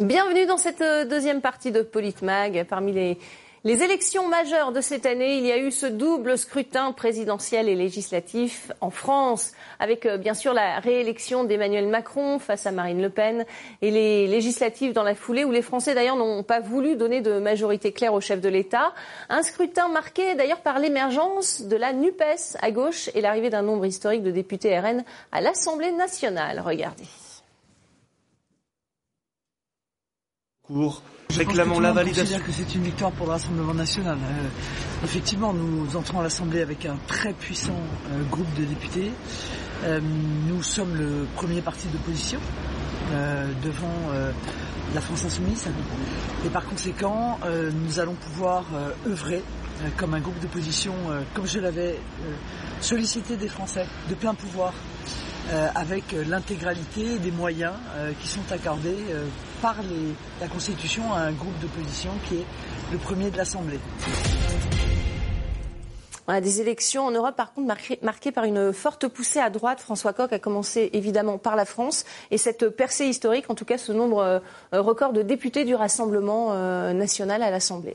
Bienvenue dans cette euh, deuxième partie de Politmag. Parmi les, les élections majeures de cette année, il y a eu ce double scrutin présidentiel et législatif en France, avec euh, bien sûr la réélection d'Emmanuel Macron face à Marine Le Pen et les législatives dans la foulée, où les Français d'ailleurs n'ont pas voulu donner de majorité claire au chef de l'État. Un scrutin marqué d'ailleurs par l'émergence de la NUPES à gauche et l'arrivée d'un nombre historique de députés RN à l'Assemblée nationale. Regardez. Réclamant la validation. Je que c'est une victoire pour le Rassemblement national. Euh, effectivement, nous entrons à l'Assemblée avec un très puissant euh, groupe de députés. Euh, nous sommes le premier parti d'opposition devant la France insoumise. Et par conséquent, nous allons pouvoir œuvrer comme un groupe d'opposition, comme je l'avais sollicité des Français, de plein pouvoir. avec l'intégralité des moyens qui sont accordés par la Constitution à un groupe d'opposition qui est le premier de l'Assemblée. On des élections en Europe, par contre, marquées, par une forte poussée à droite. François Coq a commencé évidemment par la France. Et cette percée historique, en tout cas ce nombre euh, record de députés du Rassemblement euh, national à l'Assemblée.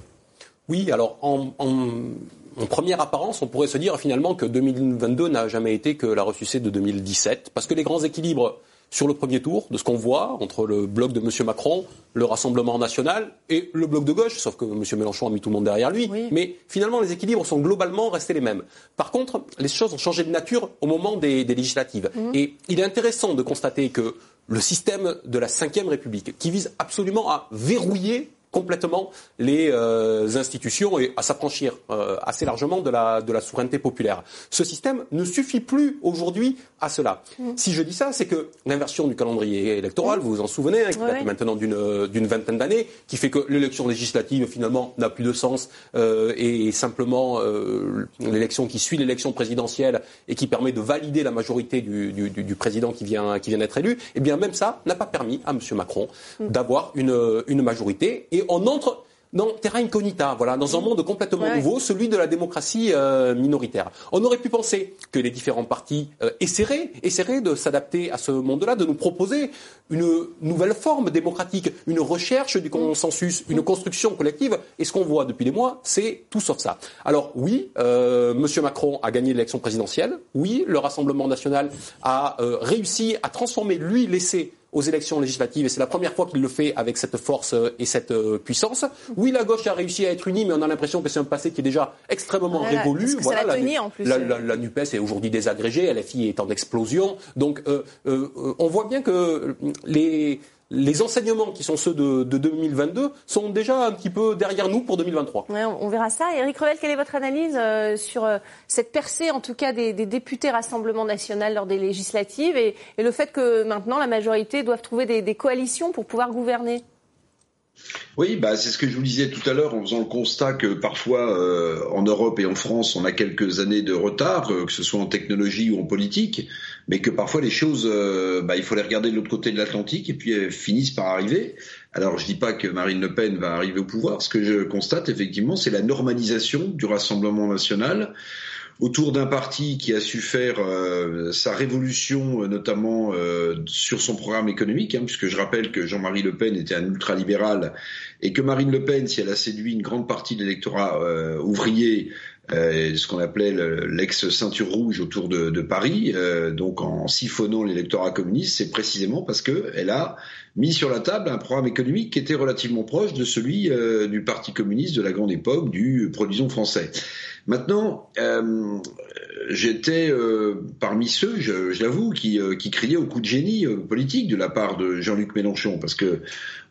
Oui, alors en, en, première apparence, on pourrait se dire finalement que 2022 n'a jamais été que la ressuscité de 2017, parce que les grands équilibres sur le premier tour de ce qu'on voit entre le bloc de M. Macron, le Rassemblement national et le bloc de gauche, sauf que M. Mélenchon a mis tout le monde derrière lui. Mais finalement, les équilibres sont globalement restés les mêmes. Par contre, les choses ont changé de nature au moment des, législatives. Mhm. Et il est intéressant de constater que le système de la Ve République, qui vise absolument à verrouiller complètement les euh, institutions et à s'affranchir euh, assez largement de la, de la souveraineté populaire. Ce système ne suffit plus aujourd'hui à cela. Mm. Si je dis ça, c'est que l'inversion du calendrier électoral, vous vous en souvenez, hein, qui date maintenant d'une vingtaine d'années, qui fait que l'élection législative finalement n'a plus de sens euh, et simplement euh, l'élection qui suit l'élection présidentielle et qui permet de valider la majorité du, du, du président qui vient, qui vient d'être élu, eh bien même ça n'a pas permis à M. Macron mm. d'avoir une, une majorité et on entre dans terra incognita, voilà, dans un monde complètement nouveau, celui de la démocratie euh, minoritaire. On aurait pu penser que les différents partis euh, essaieraient, essaieraient de s'adapter à ce monde-là, de nous proposer une nouvelle forme démocratique, une recherche du consensus, une construction collective. Et ce qu'on voit depuis des mois, c'est tout sauf ça. Alors oui, euh, Monsieur Macron a gagné l'élection présidentielle. Oui, le Rassemblement national a euh, réussi à transformer lui l'essai aux élections législatives, et c'est la première fois qu'il le fait avec cette force euh, et cette euh, puissance. Oui, la gauche a réussi à être unie, mais on a l'impression que c'est un passé qui est déjà extrêmement révolu. Voilà, la, en plus, la, la, NUPES est aujourd'hui désagrégée, LFI est en explosion. Donc, euh, euh, on voit bien que les les enseignements qui sont ceux de, 2022 sont déjà un petit peu derrière nous pour 2023. on verra ça. Eric Revel, quelle est votre analyse euh, sur euh, cette percée, en tout cas, des, députés Rassemblement National lors des législatives et, le fait que maintenant la majorité doive trouver des coalitions pour pouvoir gouverner? Oui, bah, c'est ce que je vous disais tout à l'heure en faisant le constat que parfois euh, en Europe et en France on a quelques années de retard, euh, que ce soit en technologie ou en politique, mais que parfois les choses, euh, bah, il faut les regarder de l'autre côté de l'Atlantique et puis elles finissent par arriver. Alors je dis pas que Marine Le Pen va arriver au pouvoir, ce que je constate effectivement c'est la normalisation du Rassemblement national autour d'un parti qui a su faire euh, sa révolution, euh, notamment euh, sur son programme économique, hein, puisque je rappelle que Jean-Marie Le Pen était un ultralibéral et que Marine Le Pen, si elle a séduit une grande partie de l'électorat ouvrier, ce qu'on appelait l'ex-ceinture rouge autour de, Paris, donc en siphonnant l'électorat communiste, c'est précisément parce qu'elle a mis sur la table un programme économique qui était relativement proche de celui du Parti communiste de la grande époque du produisons français. Maintenant, euh, j'étais euh, parmi ceux, je, l'avoue, qui, euh, qui criaient au coup de génie politique de la part de Jean-Luc Mélenchon, parce que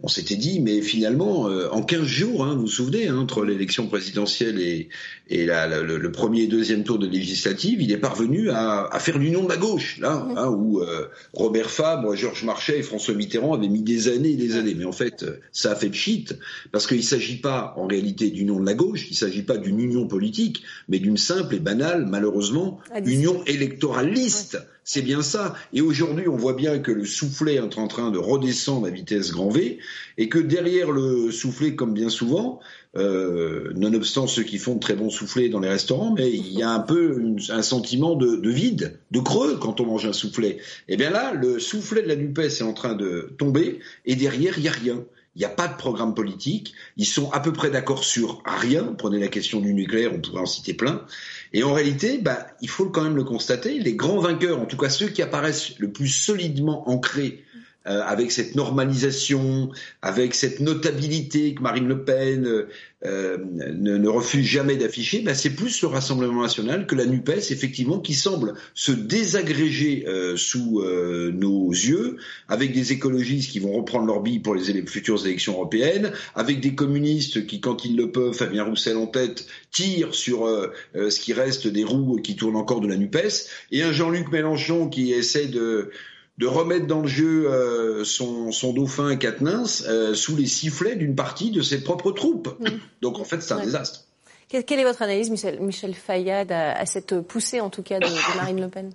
on s'était dit, mais finalement, en 15 jours, hein, vous vous souvenez, hein, entre l'élection présidentielle et, et le, premier et deuxième tour de législative, il est parvenu à, faire l'union de la gauche, là, hein, où euh, Robert Fabre, Georges Marchais et François Mitterrand avaient mis des années et des années. Mais en fait, ça a fait de shit, parce qu'il ne s'agit pas en réalité d'union de la gauche, il ne s'agit pas d'une union politique, mais d'une simple et banale, malheureusement, union électoraliste. C'est bien ça. Et aujourd'hui, on voit bien que le soufflet est en train de redescendre à vitesse grand V, et que derrière le soufflet, comme bien souvent, euh, nonobstant ceux qui font de très bons soufflets dans les restaurants, mais il y a un peu un sentiment de, de, vide, de creux quand on mange un soufflet. Et eh bien là, le soufflet de la NUPES est en train de tomber, et derrière, il n'y a rien. Il n'y a pas de programme politique. Ils sont à peu près d'accord sur rien. Prenez la question du nucléaire, on pourrait en citer plein. Et en réalité, bah, il faut quand même le constater, les grands vainqueurs, en tout cas ceux qui apparaissent le plus solidement ancrés euh, avec cette normalisation, avec cette notabilité que Marine Le Pen euh, ne, ne, refuse jamais d'afficher, ben c'est plus le Rassemblement national que la NUPES, effectivement, qui semble se désagréger euh, sous nos yeux, avec des écologistes qui vont reprendre leur bille pour les futures élections européennes, avec des communistes qui, quand ils le peuvent, Fabien Roussel en tête, tirent sur ce qui reste des roues qui tournent encore de la NUPES, et un Jean-Luc Mélenchon qui essaie de de remettre dans le jeu euh, son, son, dauphin Katnins euh, sous les sifflets d'une partie de ses propres troupes. Donc en fait, c'est un désastre. Quelle est votre analyse, Michel, Michel Fayad, à, cette poussée en tout cas de, Marine Le Pen?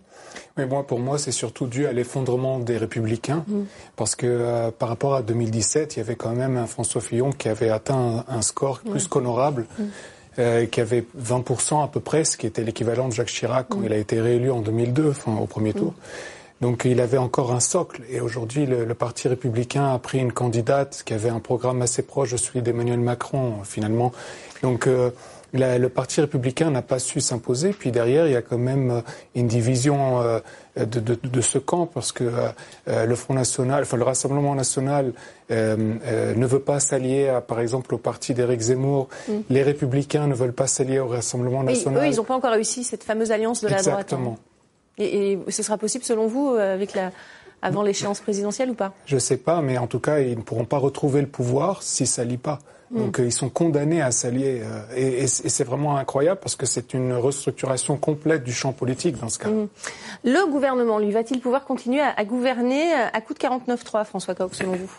Mais moi, pour moi, c'est surtout dû à l'effondrement des Républicains, mm. parce que euh, par rapport à 2017, il y avait quand même un François Fillon qui avait atteint un, score plus qu'honorable. Mm. qui avait 20% à peu près, ce qui était l'équivalent de Jacques Chirac quand mm. il a été réélu en 2002, enfin, au premier tour. Donc il avait encore un socle. Et aujourd'hui, le, Parti républicain a pris une candidate qui avait un programme assez proche de celui d'Emmanuel Macron, finalement. Donc euh, le Parti républicain n'a pas su s'imposer. Puis derrière, il y a quand même euh, une division euh, de, de, de, ce camp, parce que le Front National, enfin le Rassemblement National ne veut pas s'allier, par exemple, au parti d'Éric Zemmour. Mm. Les républicains ne veulent pas s'allier au Rassemblement National. eux, ils n'ont pas encore réussi cette fameuse alliance de la droite. Hein. Exactement. Et, ce sera possible selon vous euh, avec la, avant l'échéance présidentielle ou pas? Je ne sais pas, mais en tout cas, ils ne pourront pas retrouver le pouvoir s'ils ne s'allient pas. Hmm. Donc euh, ils sont condamnés à s'allier. Euh, et, c'est vraiment incroyable parce que c'est une restructuration complète du champ politique dans ce cas. Hmm. Le gouvernement, lui, va-t-il pouvoir continuer à, à gouverner à coup de 49-3, François Coq, selon vous?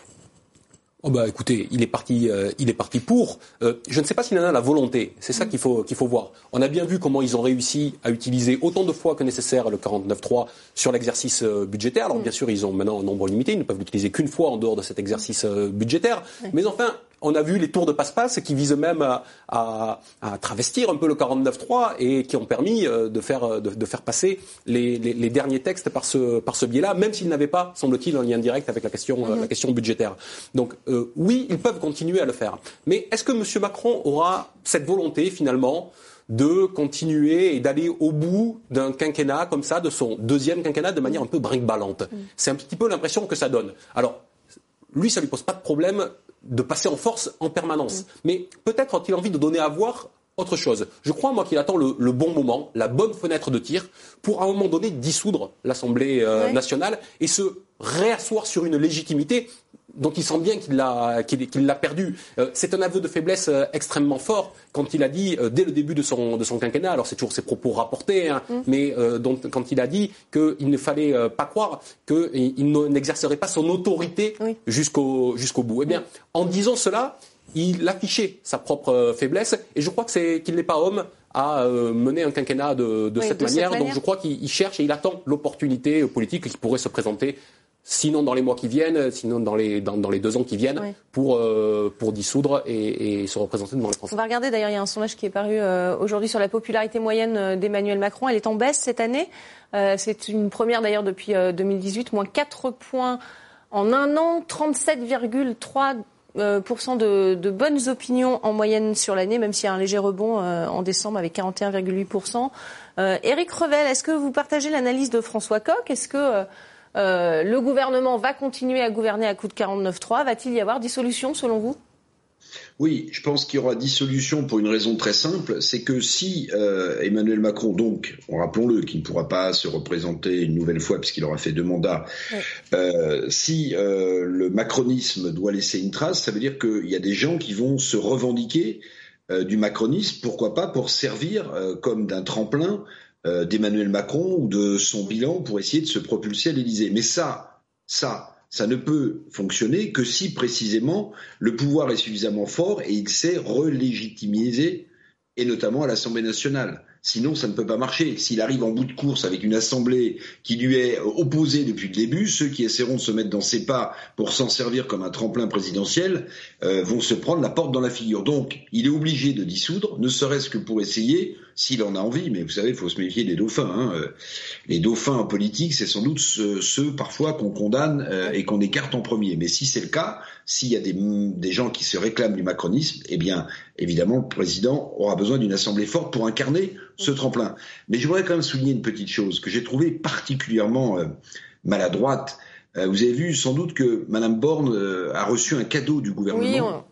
Oh bah écoutez, il est parti, euh, il est parti pour. Euh, je ne sais pas s'il en a la volonté. C'est ça qu'il faut qu'il faut voir. On a bien vu comment ils ont réussi à utiliser autant de fois que nécessaire le 49.3 sur l'exercice euh, budgétaire. Alors mm. bien sûr, ils ont maintenant un nombre limité. Ils ne peuvent l'utiliser qu'une fois en dehors de cet exercice budgétaire. Mais enfin, on a vu les tours de passe-passe qui visent même à, à, à, travestir un peu le 49.3 et qui ont permis euh, de faire, euh, de, de faire passer les, les, les, derniers textes par ce, par ce biais-là, même s'ils n'avaient pas, semble-t-il, un lien direct avec la question, euh, la mhm. question budgétaire. Donc oui, ils peuvent continuer à le faire. Mais est-ce que M. Macron aura cette volonté finalement de continuer et d'aller au bout d'un quinquennat comme ça, de son deuxième quinquennat, de manière un peu brinque-ballante. Mhm. C'est un petit peu l'impression que ça donne. Alors, lui, ça lui pose pas de problème de passer en force en permanence. Mm. Mais peut-être a-t-il envie de donner à voir autre chose. Je crois, moi, qu'il attend le, bon moment, la bonne fenêtre de tir, pour à un moment donné dissoudre l'Assemblée euh, nationale et se réasseoir sur une légitimité dont il sent bien qu'il l'a perdu. Euh, c'est un aveu de faiblesse euh, extrêmement fort quand il a dit euh, dès le début de son de son quinquennat. Alors c'est toujours ses propos rapportés, hein, mm. mais donc quand il a dit qu'il ne fallait pas croire qu'il n'exercerait pas son autorité jusqu'au jusqu'au bout. Eh bien, en disant cela, il affichait sa propre faiblesse et je crois que c'est qu'il n'est pas homme à mener un quinquennat de, de, cette, manière. Donc je crois qu'il cherche et il attend l'opportunité politique qui pourrait se présenter sinon dans les mois qui viennent, sinon dans les, dans, dans les deux ans qui viennent, pour, euh, pour dissoudre et, et, se représenter devant les Français. On va regarder d'ailleurs, il y a un sondage qui est paru euh, aujourd'hui sur la popularité moyenne euh, d'Emmanuel Macron. Elle est en baisse cette année. Euh, c'est une première d'ailleurs depuis 2018, moins 4 points en un an, 37,3 de, de, bonnes opinions en moyenne sur l'année, même s'il y a un léger rebond en décembre avec 41,8%. Euh, Éric Revel, est-ce que vous partagez l'analyse de François Coq? Est-ce que euh, le gouvernement va continuer à gouverner à coup de 49-3. Va-t-il y avoir dissolution selon vous? Oui, je pense qu'il y aura dissolution pour une raison très simple, c'est que si euh, Emmanuel Macron, donc, rappelons-le, qui ne pourra pas se représenter une nouvelle fois puisqu'il aura fait deux mandats, euh, si le macronisme doit laisser une trace, ça veut dire qu'il y a des gens qui vont se revendiquer du macronisme, pourquoi pas pour servir comme d'un tremplin d'Emmanuel Macron ou de son bilan pour essayer de se propulser à l'Élysée. Mais ça, ça, ça ne peut fonctionner que si précisément le pouvoir est suffisamment fort et il sait relégitimiser, et notamment à l'Assemblée nationale. Sinon, ça ne peut pas marcher. S'il arrive en bout de course avec une assemblée qui lui est opposée depuis le début, ceux qui essaieront de se mettre dans ses pas pour s'en servir comme un tremplin présidentiel euh, vont se prendre la porte dans la figure. Donc, il est obligé de dissoudre, ne serait-ce que pour essayer, s'il en a envie, mais vous savez, il faut se méfier des dauphins. Hein. Euh, les dauphins en politique, c'est sans doute ceux, parfois qu'on condamne euh, et qu'on écarte en premier. Mais si c'est le cas, s'il y a des, des gens qui se réclament du macronisme, eh bien, évidemment, le président aura besoin d'une assemblée forte pour incarner ce tremplin. Mais je voudrais quand même souligner une petite chose que j'ai trouvée particulièrement euh, maladroite. Euh, vous avez vu sans doute que Madame Borne euh, a reçu un cadeau du gouvernement,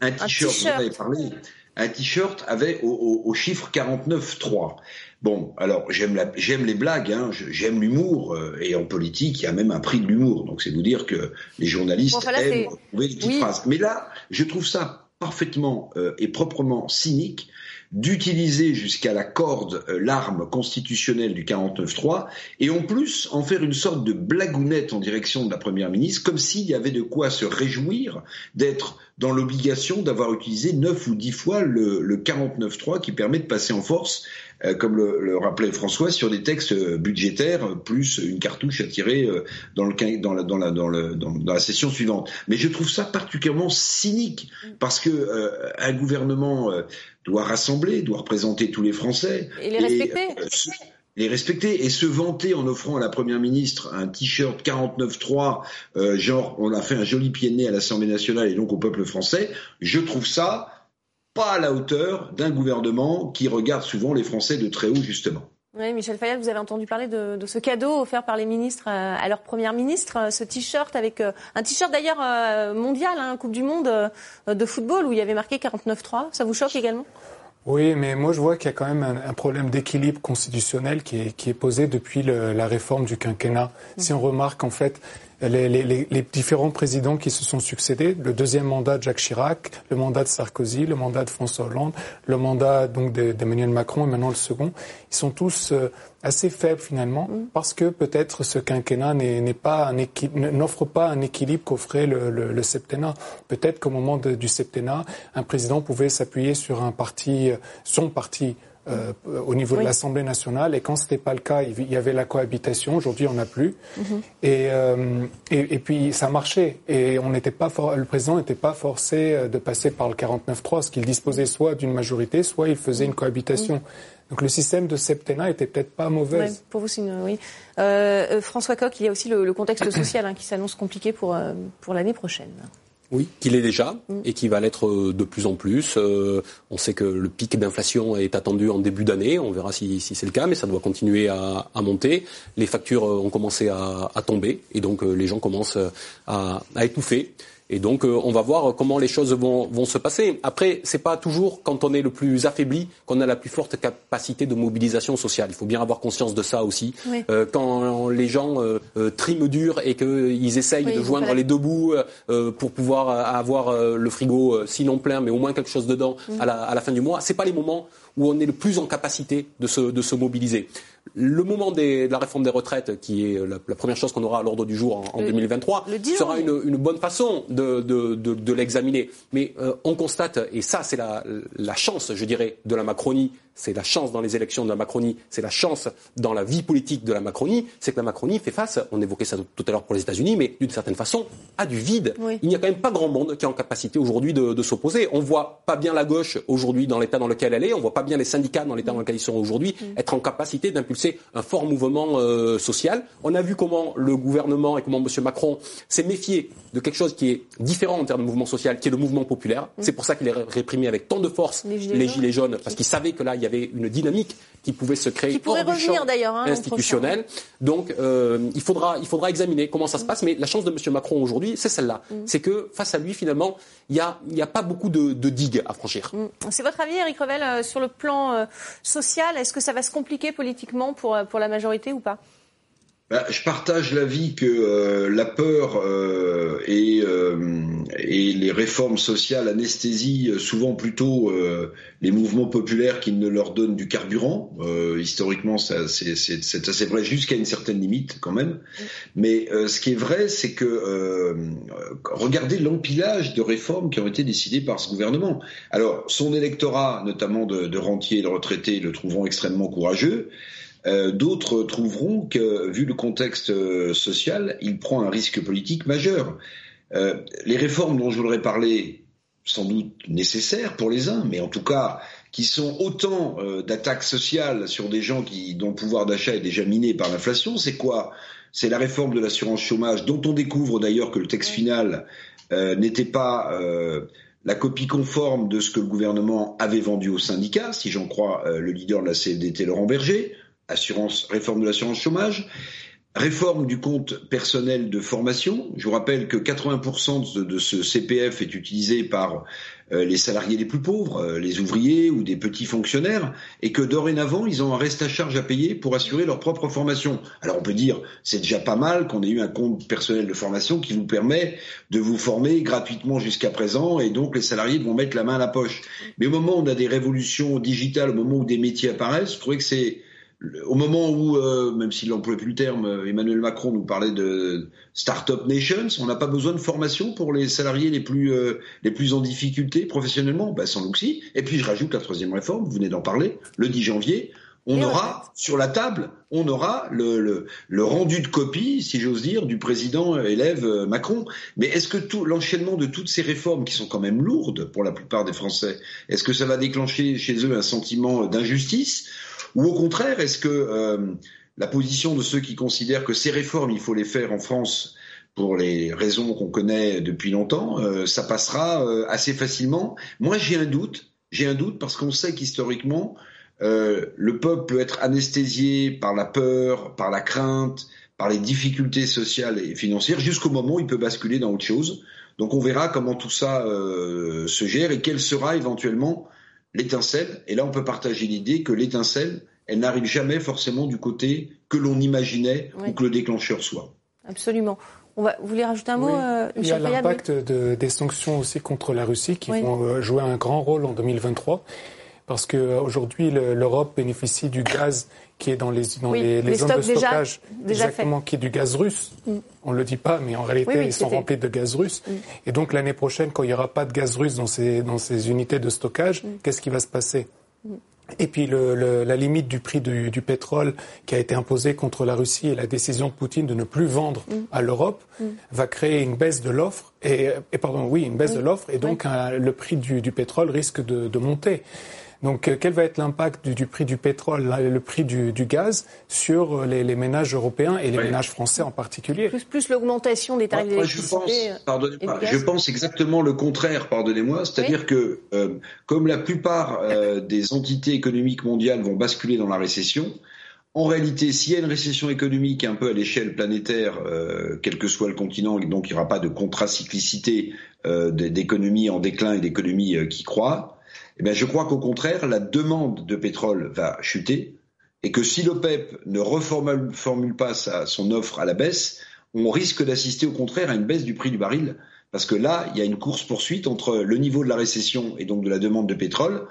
un t-shirt. Vous avez parlé. Un t-shirt avait au, chiffre 49.3. Bon, alors j'aime j'aime les blagues, hein, j'aime l'humour et en politique il y a même un prix de l'humour. Donc c'est vous dire que les journalistes aiment trouver des petites phrases. Mais là, je trouve ça parfaitement et proprement cynique d'utiliser jusqu'à la corde euh, l'arme constitutionnelle du 49-3 et en plus en faire une sorte de blagounette en direction de la Première ministre, comme s'il y avait de quoi se réjouir d'être dans l'obligation d'avoir utilisé neuf ou dix fois le, le 49-3 qui permet de passer en force, euh, comme le, rappelait François, sur des textes budgétaires, plus une cartouche à tirer euh, dans, le, la, dans, la, le, session suivante. Mais je trouve ça particulièrement cynique, parce que un gouvernement doit rassembler, doit représenter tous les Français. Et les respecter. Euh, les respecter et se vanter en offrant à la première ministre un t-shirt 49.3, euh, genre on a fait un joli pied de nez à l'Assemblée nationale et donc au peuple français, je trouve ça pas à la hauteur d'un gouvernement qui regarde souvent les Français de très haut justement. Oui, Michel Fayet, vous avez entendu parler de, ce cadeau offert par les ministres à, leur première ministre, euh, ce t-shirt avec euh, un t-shirt d'ailleurs euh, mondial, hein, Coupe du Monde de football où il y avait marqué 49-3. Ça vous choque également? Oui, mais moi je vois qu'il y a quand même un, problème d'équilibre constitutionnel qui est, qui est posé depuis la réforme du quinquennat. Si on remarque en fait les, les, les, différents présidents qui se sont succédés, le deuxième mandat de Jacques Chirac, le mandat de Sarkozy, le mandat de François Hollande, le mandat donc d'Emmanuel Macron et maintenant le second, ils sont tous euh, assez faibles finalement mm. parce que peut-être ce quinquennat n'est pas un n'offre pas un équilibre qu'offrait le, le, le, septennat. Peut-être qu'au moment du septennat, un président pouvait s'appuyer sur un parti, son parti euh, au niveau de l'Assemblée nationale. Et quand ce n'était pas le cas, il y avait la cohabitation. Aujourd'hui, on n'a plus. Mhm. Euh, et, et, puis, ça marchait. Et on n'était pas le président n'était pas forcé euh, de passer par le 49-3, parce qu'il disposait soit d'une majorité, soit il faisait une cohabitation. Donc le système de septennat était peut-être pas mauvais. pour vous, c'est oui. François Coq, il y a aussi le, contexte social hein, qui s'annonce compliqué pour, pour l'année prochaine. Oui, qu'il est déjà et qui va l'être euh, de plus en plus. Euh, on sait que le pic d'inflation est attendu en début d'année. On verra si, c'est le cas, mais ça doit continuer à, monter. Les factures euh, ont commencé à, tomber et donc les gens commencent à, à étouffer. Et donc, euh, on va voir comment les choses vont, vont se passer. Après, c'est pas toujours quand on est le plus affaibli qu'on a la plus forte capacité de mobilisation sociale. Il faut bien avoir conscience de ça aussi. Euh, quand les gens euh, triment dur et qu'ils essayent de joindre les deux bouts pour pouvoir avoir le frigo, sinon plein, mais au moins quelque chose dedans mm. à, la, à, la, fin du mois, c'est pas les moments où on est le plus en capacité de se, de se mobiliser. Le moment de la réforme des retraites, qui est la, première chose qu'on aura à l'ordre du jour en, 2023, sera une, bonne façon de, l'examiner. Mais euh, on constate, et ça c'est la, la, chance, je dirais, de la Macronie, c'est la chance dans les élections de la Macronie, c'est la chance dans la vie politique de la Macronie, c'est que la Macronie fait face, on évoquait ça tout à l'heure pour les États-Unis, mais d'une certaine façon, à du vide. Il n'y a quand même pas grand monde qui est en capacité aujourd'hui de, s'opposer. On voit pas bien la gauche aujourd'hui dans l'état dans lequel elle est, on voit pas bien les syndicats dans l'état dans lequel ils sont aujourd'hui mm. être en capacité d'impulser un fort mouvement euh, social. On a vu comment le gouvernement et comment M. Macron s'est méfié de quelque chose qui est différent en termes de mouvement social, qui est le mouvement populaire. Mm. C'est pour ça qu'il est réprimé avec tant de force les gilets, jaunes, parce qu'il savait que là, il y avait une dynamique qui pouvait se créer qui hors du champ hein, institutionnel. Donc, euh, il, faudra, il faudra examiner comment ça se passe. Mais la chance de M. Macron aujourd'hui, c'est celle-là. Mm. C'est que face à lui, finalement, il n'y a, a pas beaucoup de, digues à franchir. Mm. C'est votre avis, Eric Revel, euh, sur le plan euh, social? Est-ce que ça va se compliquer politiquement pour, pour la majorité ou pas? Bah, je partage l'avis que euh, la peur euh, et, euh, et, les réformes sociales anesthésient souvent plutôt les mouvements populaires qui ne leur donnent du carburant. historiquement, c'est assez vrai jusqu'à une certaine limite quand même. Mais ce qui est vrai, c'est que regardez l'empilage de réformes qui ont été décidées par ce gouvernement. Alors, son électorat, notamment de, de rentiers et de retraités, le trouveront extrêmement courageux. Euh, d'autres trouveront que, vu le contexte euh, social, il prend un risque politique majeur. Euh, les réformes dont je voudrais parler, sans doute nécessaires pour les uns, mais en tout cas qui sont autant d'attaques sociales sur des gens qui, dont le pouvoir d'achat est déjà miné par l'inflation, c'est quoi? C'est la réforme de l'assurance chômage, dont on découvre d'ailleurs que le texte final n'était pas la copie conforme de ce que le gouvernement avait vendu aux syndicats, si j'en crois le leader de la CFDT, Laurent Berger assurance, réforme de l'assurance chômage, réforme du compte personnel de formation. Je vous rappelle que 80% de, ce CPF est utilisé par euh, les salariés les plus pauvres, euh, les ouvriers ou des petits fonctionnaires, et que dorénavant, ils ont un reste à charge à payer pour assurer leur propre formation. Alors on peut dire, c'est déjà pas mal qu'on ait eu un compte personnel de formation qui vous permet de vous former gratuitement jusqu'à présent, et donc les salariés vont mettre la main à la poche. Mais au moment où on a des révolutions digitales, au moment où des métiers apparaissent, je trouvais que c'est au moment où, euh, même s'il n'emploie plus le terme, euh, Emmanuel Macron nous parlait de Startup Nations, on n'a pas besoin de formation pour les salariés les plus, euh, les plus en difficulté professionnellement ben, Sans si. Et puis je rajoute la troisième réforme, vous venez d'en parler, le 10 janvier, on aura sur la table, on aura le, le, le rendu de copie, si j'ose dire, du président élève Macron. Mais est-ce que tout l'enchaînement de toutes ces réformes, qui sont quand même lourdes pour la plupart des Français, est-ce que ça va déclencher chez eux un sentiment d'injustice? Ou au contraire, est-ce que euh, la position de ceux qui considèrent que ces réformes, il faut les faire en France pour les raisons qu'on connaît depuis longtemps, euh, ça passera euh, assez facilement? Moi, j'ai un doute. J'ai un doute parce qu'on sait qu'historiquement, le peuple peut être anesthésié par la peur, par la crainte, par les difficultés sociales et financières, jusqu'au moment où il peut basculer dans autre chose. Donc on verra comment tout ça se gère et quelle sera éventuellement l'étincelle. Et là, on peut partager l'idée que l'étincelle, elle n'arrive jamais forcément du côté que l'on imaginait ou que le déclencheur soit. Absolument. On va, vous voulez rajouter un mot, euh, Il y a l'impact des sanctions aussi contre la Russie qui vont euh, jouer un grand rôle en 2023 parce qu'aujourd'hui, l'Europe bénéficie du gaz qui est dans les, dans les, zones de stockage, exactement, qui est du gaz russe. Mm. On ne le dit pas, mais en réalité, ils sont remplis de gaz russe. Mm. Et donc, l'année prochaine, quand il n'y aura pas de gaz russe dans ces, dans ces unités de stockage, mm. qu'est-ce qui va se passer et puis le, la limite du prix du, du, pétrole qui a été imposée contre la Russie et la décision de Poutine de ne plus vendre à l'Europe va créer une baisse de l'offre et, et, pardon oui une baisse de l'offre et donc le prix du, du pétrole risque de, de monter. Donc, euh, quel va être l'impact du, prix du pétrole, le prix du, gaz sur euh, les, ménages européens et les ménages français en particulier? Plus, l'augmentation des tarifs d'électricité. Je, pense, je pense exactement le contraire, pardonnez-moi, c'est-à-dire que euh, comme la plupart des entités économiques mondiales vont basculer dans la récession, en réalité, s'il y a une récession économique un peu à l'échelle planétaire, quel que soit le continent, donc il n'y aura pas de contracyclicité d'économie en déclin et d'économie qui croît, eh bien, je crois qu'au contraire, la demande de pétrole va chuter et que si l'OPEP ne reformule pas son offre à la baisse, on risque d'assister au contraire à une baisse du prix du baril parce que là, il y a une course-poursuite entre le niveau de la récession et donc de la demande de pétrole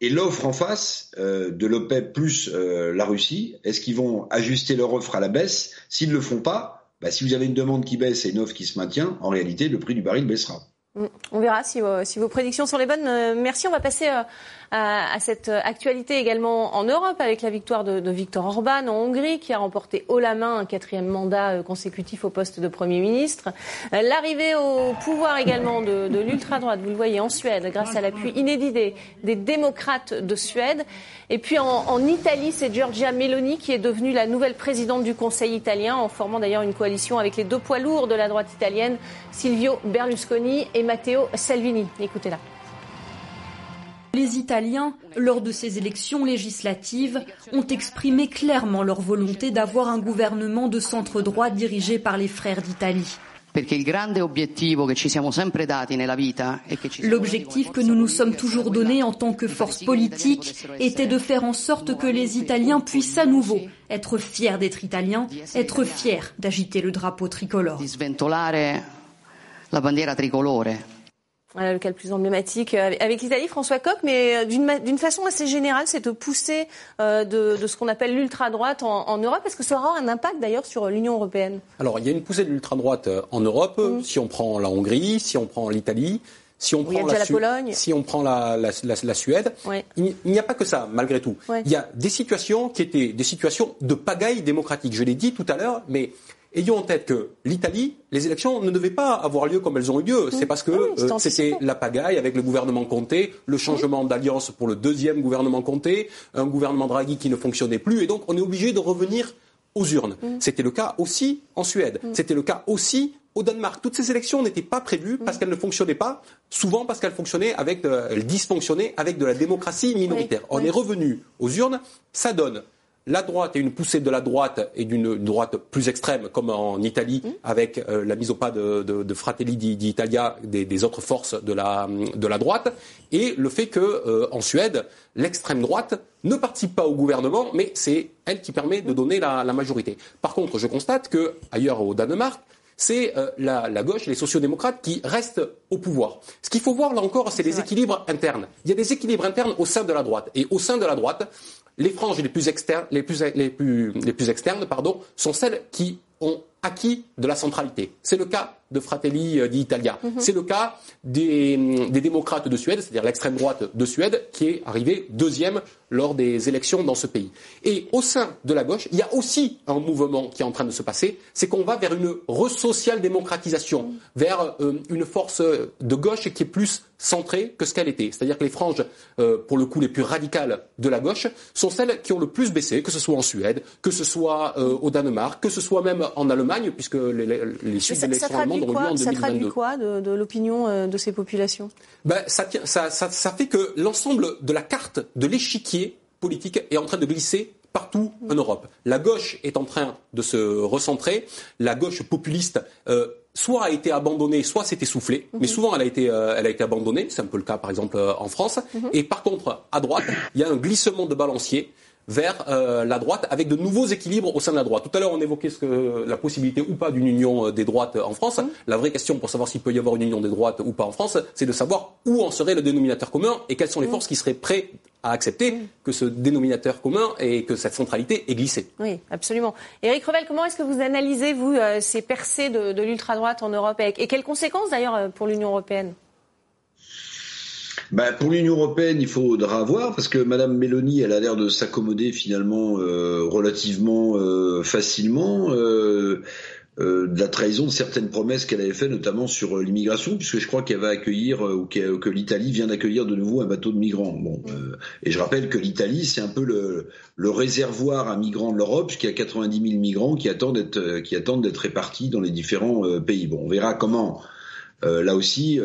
et l'offre en face euh, de l'OPEP plus euh, la Russie. Est-ce qu'ils vont ajuster leur offre à la baisse? S'ils ne le font pas, bah, si vous avez une demande qui baisse et une offre qui se maintient, en réalité, le prix du baril baissera. Mm. On verra si, si, vos prédictions sont les bonnes. Euh, merci. On va passer euh, à, cette actualité également en Europe avec la victoire de, de, Viktor Orban en Hongrie qui a remporté haut la main un quatrième mandat euh, consécutif au poste de Premier ministre. L'arrivée au pouvoir également de, de l'ultra-droite, vous le voyez, en Suède grâce à l'appui inédit des, des, démocrates de Suède. Et puis en, en Italie, c'est Giorgia Meloni qui est devenue la nouvelle présidente du Conseil italien en formant d'ailleurs une coalition avec les deux poids lourds de la droite italienne, Silvio Berlusconi et Matteo Salvini. Écoutez-la. Les Italiens, lors de ces élections législatives, ont exprimé clairement leur volonté d'avoir un gouvernement de centre droit dirigé par les frères d'Italie. L'objectif que nous nous sommes toujours donné en tant que force politique était de faire en sorte que les Italiens puissent à nouveau être fiers d'être Italiens, être fiers d'agiter le drapeau tricolore. Voilà le cas le plus emblématique euh, avec l'Italie, François Coq, mais euh, d'une façon assez générale, cette poussée euh, de, de, ce qu'on appelle l'ultra-droite en, en, Europe. Est-ce que ça aura un impact d'ailleurs sur l'Union européenne? Alors, il y a une poussée de l'ultra-droite en Europe. Mm. Si on prend la Hongrie, si on prend l'Italie, si on prend la, la, Pologne. si on prend la, la, la Suède, ouais. il n'y a pas que ça, malgré tout. Ouais. Il y a des situations qui étaient des situations de pagaille démocratique. Je l'ai dit tout à l'heure, mais ayons en tête que l'Italie, les élections ne devaient pas avoir lieu comme elles ont eu lieu. C'est parce que oui, euh, c'était la pagaille avec le gouvernement Conté, le changement d'alliance pour le deuxième gouvernement Conté, un gouvernement Draghi qui ne fonctionnait plus, et donc on est obligé de revenir aux urnes. C'était le cas aussi en Suède. C'était le cas aussi au Danemark. Toutes ces élections n'étaient pas prévues parce qu'elles ne fonctionnaient pas, souvent parce qu'elles fonctionnaient avec, de, elles dysfonctionnaient avec de la démocratie minoritaire. On est revenu aux urnes, ça donne la droite et une poussée de la droite et d'une droite plus extrême, comme en Italie, mmh. avec euh, la mise au pas de, de, de Fratelli d'Italia, des, des, autres forces de la, de la droite, et le fait que euh, en Suède, l'extrême droite ne participe pas au gouvernement, mais c'est elle qui permet de donner la, la, majorité. Par contre, je constate que ailleurs au Danemark, c'est euh, la, la, gauche, les sociodémocrates qui restent au pouvoir. Ce qu'il faut voir là encore, c'est les équilibres internes. Il y a des équilibres internes au sein de la droite. Et au sein de la droite, les franges les plus externes, les plus, les plus, les plus externes, pardon, sont celles qui ont acquis de la centralité. C'est le cas de Fratelli d'Italia. Mhm. Mm -hmm. C'est le cas des, des démocrates de Suède, c'est-à-dire l'extrême droite de Suède, qui est arrivé deuxième lors des élections dans ce pays. Et au sein de la gauche, il y a aussi un mouvement qui est en train de se passer, c'est qu'on va vers une re-social-démocratisation, Mhm. vers euh, une force de gauche qui est plus centrée que ce qu'elle était. C'est-à-dire que les franges, euh, pour le coup, les plus radicales de la gauche, sont celles qui ont le plus baissé, que ce soit en Suède, que ce soit euh, au Danemark, que ce soit même en Allemagne, puisque les, les, d'élections allemandes en 2022. Ça traduit quoi de, de l'opinion euh, de ces populations? Ben, ça, ça, ça, ça fait que l'ensemble de la carte de l'échiquier politique est en train de glisser partout en Europe. La gauche est en train de se recentrer. La gauche populiste, euh, soit a été abandonnée, soit s'est essoufflée. Mm -hmm. Mais souvent, elle a été, euh, elle a été abandonnée. C'est un peu le cas, par exemple, euh, en France. Mm -hmm. Et par contre, à droite, il y a un glissement de balancier vers euh, la droite avec de nouveaux équilibres au sein de la droite. Tout à l'heure, on évoquait ce que, la possibilité ou pas d'une union des droites en France. Mmh. La vraie question pour savoir s'il peut y avoir une union des droites ou pas en France, c'est de savoir où en serait le dénominateur commun et quelles sont les mmh. forces qui seraient prêtes à accepter mmh. que ce dénominateur commun et que cette centralité est glissée. Oui, absolument. Éric Revel, comment est-ce que vous analysez, vous, euh, ces percées de, de l'ultra-droite en Europe et, et quelles conséquences, d'ailleurs, pour l'Union européenne? Bah, pour l'Union européenne, il faudra voir parce que Madame Meloni, elle a l'air de s'accommoder finalement euh, relativement euh, facilement. Euh, de la trahison de certaines promesses qu'elle avait faites, notamment sur l'immigration, puisque je crois qu'elle va accueillir ou que, que l'Italie vient d'accueillir de nouveau un bateau de migrants. Bon, et je rappelle que l'Italie, c'est un peu le, le, réservoir à migrants de l'Europe, puisqu'il y a 90 000 migrants qui attendent d'être qui attendent d'être répartis dans les différents pays. Bon, on verra comment. là aussi.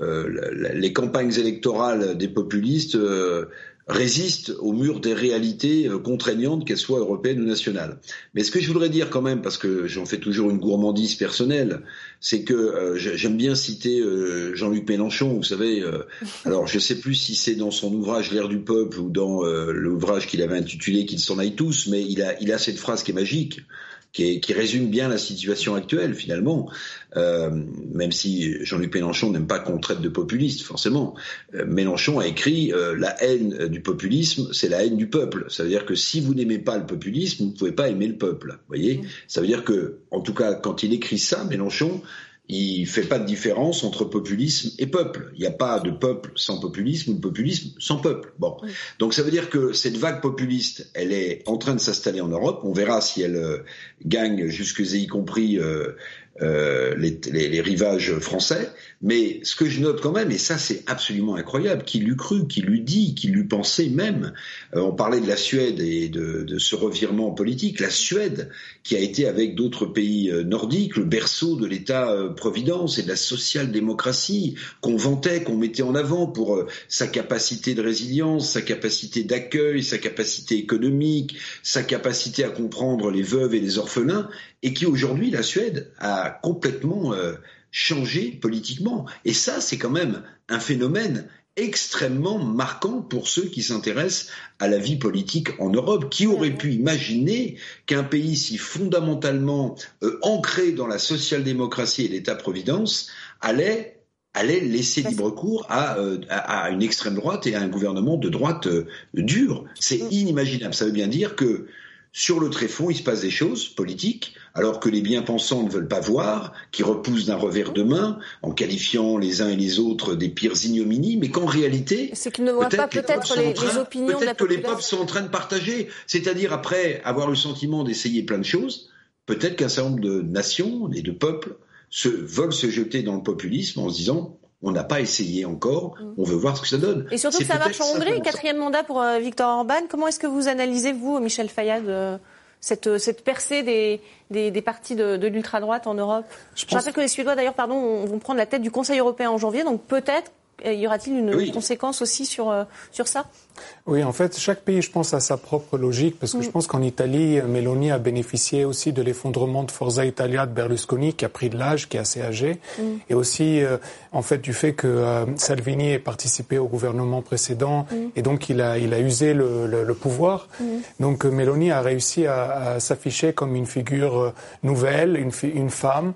Euh, les campagnes électorales des populistes euh, résistent au mur des réalités euh, contraignantes, qu'elles soient européennes ou nationales. Mais ce que je voudrais dire quand même, parce que j'en fais toujours une gourmandise personnelle, c'est que euh, j'aime bien citer euh, Jean-Luc Mélenchon, vous savez, alors je sais plus si c'est dans son ouvrage L'ère du peuple ou dans l'ouvrage qu'il avait intitulé Qu'ils s'en aillent tous, mais il a, il a cette phrase qui est magique. Qui, est, qui, résume bien la situation actuelle finalement, euh, même si Jean-Luc Mélenchon n'aime pas qu'on traite de populiste, forcément. Euh, Mélenchon a écrit euh, la haine du populisme, c'est la haine du peuple. Ça veut dire que si vous n'aimez pas le populisme, vous ne pouvez pas aimer le peuple. Vous voyez? Ça veut dire que, en tout cas, quand il écrit ça, Mélenchon, il fait pas de différence entre populisme et peuple. Il n'y a pas de peuple sans populisme ou de populisme sans peuple. Bon, oui. donc ça veut dire que cette vague populiste, elle est en train de s'installer en Europe. On verra si elle euh, gagne jusque et y compris euh, euh, les, les, les, rivages français. Mais ce que je note quand même, et ça c'est absolument incroyable, qui l'eût cru, qui l'eût dit, qui l'eût pensé même. Euh, on parlait de la Suède et de, de, ce revirement politique. La Suède, qui a été avec d'autres pays euh, nordiques le berceau de l'État-providence et de la social-démocratie qu'on vantait, qu'on mettait en avant pour euh, sa capacité de résilience, sa capacité d'accueil, sa capacité économique, sa capacité à comprendre les veuves et les orphelins, et qui aujourd'hui, la Suède, a complètement euh, changé politiquement. Et ça, c'est quand même un phénomène extrêmement marquant pour ceux qui s'intéressent à la vie politique en Europe. Qui aurait pu imaginer qu'un pays si fondamentalement euh, ancré dans la social-démocratie et l'État-providence allait allait laisser libre cours à, euh, à, une extrême droite et à un gouvernement de droite euh, dur. C'est mm. inimaginable. Ça veut bien dire que sur le tréfonds, il se passe des choses politiques, alors que les bien-pensants ne veulent pas voir, qui repoussent d'un revers de main, en qualifiant les uns et les autres des pires ignominies, mais qu'en réalité, c'est qu'ils ne voient pas peut-être les, les, opinions peut-être que les peuples sont en train de partager, c'est-à-dire après avoir le sentiment d'essayer plein de choses, peut-être qu'un certain nombre de nations et de peuples se, veulent se jeter dans le populisme en se disant on n'a pas essayé encore, mm. on veut voir ce que ça donne. Et surtout que ça marche en Hongrie, quatrième mandat pour euh, Viktor Orban. Comment est-ce que vous analysez, vous, Michel Fayad, euh, cette, cette, percée des, des, des partis de, de l'ultra-droite en Europe. Je, Je rappelle que les Suédois, d'ailleurs, pardon, vont prendre la tête du Conseil européen en janvier, donc peut-être y aura-t-il une conséquence aussi sur, euh, sur ça? Oui, en fait, chaque pays, je pense, a sa propre logique, parce que je mm. pense qu'en Italie, Meloni a bénéficié aussi de l'effondrement de Forza Italia de Berlusconi, qui a pris de l'âge, qui est assez âgé, mm. et aussi, euh, en fait, du fait que euh, Salvini ait participé au gouvernement précédent, mm. et donc il a, il a usé le, le, pouvoir. Donc Meloni a réussi à, à s'afficher comme une figure nouvelle, une, une femme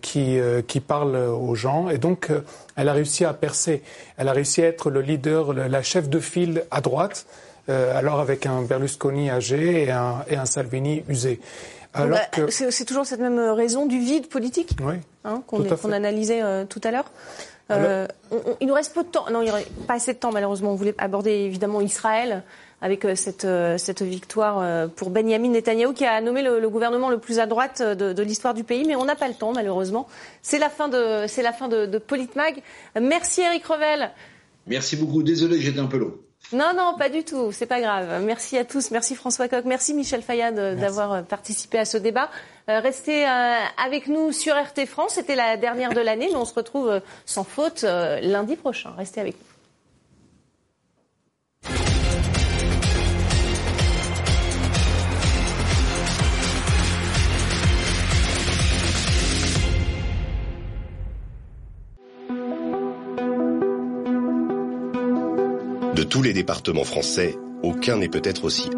qui, qui parle aux gens, et donc elle a réussi à percer. Elle a réussi à être le leader, la chef de file à droite, euh, alors avec un Berlusconi âgé et un, et un Salvini usé. Alors bah, C'est toujours cette même raison du vide politique hein, qu'on analysait euh, tout à l'heure. Euh, il nous reste peu de temps. Non, il n'y aurait pas assez de temps malheureusement. On voulait aborder évidemment Israël avec euh, cette, euh, cette victoire euh, pour Benjamin Netanyahu qui a nommé le, gouvernement le plus à droite de, de l'histoire du pays. Mais on n'a pas le temps malheureusement. C'est la fin de, c'est la fin de, de Politmag. Merci Eric Revel. Merci beaucoup. Désolé, j'étais un peu long. Non, non, pas du tout. C'est pas grave. Merci à tous. Merci François Coq. Merci Michel Fayad d'avoir participé à ce débat. restez avec nous sur RT France. C'était la dernière de l'année, mais on se retrouve sans faute lundi prochain. Restez avec nous. Tous les départements français, aucun n'est peut-être aussi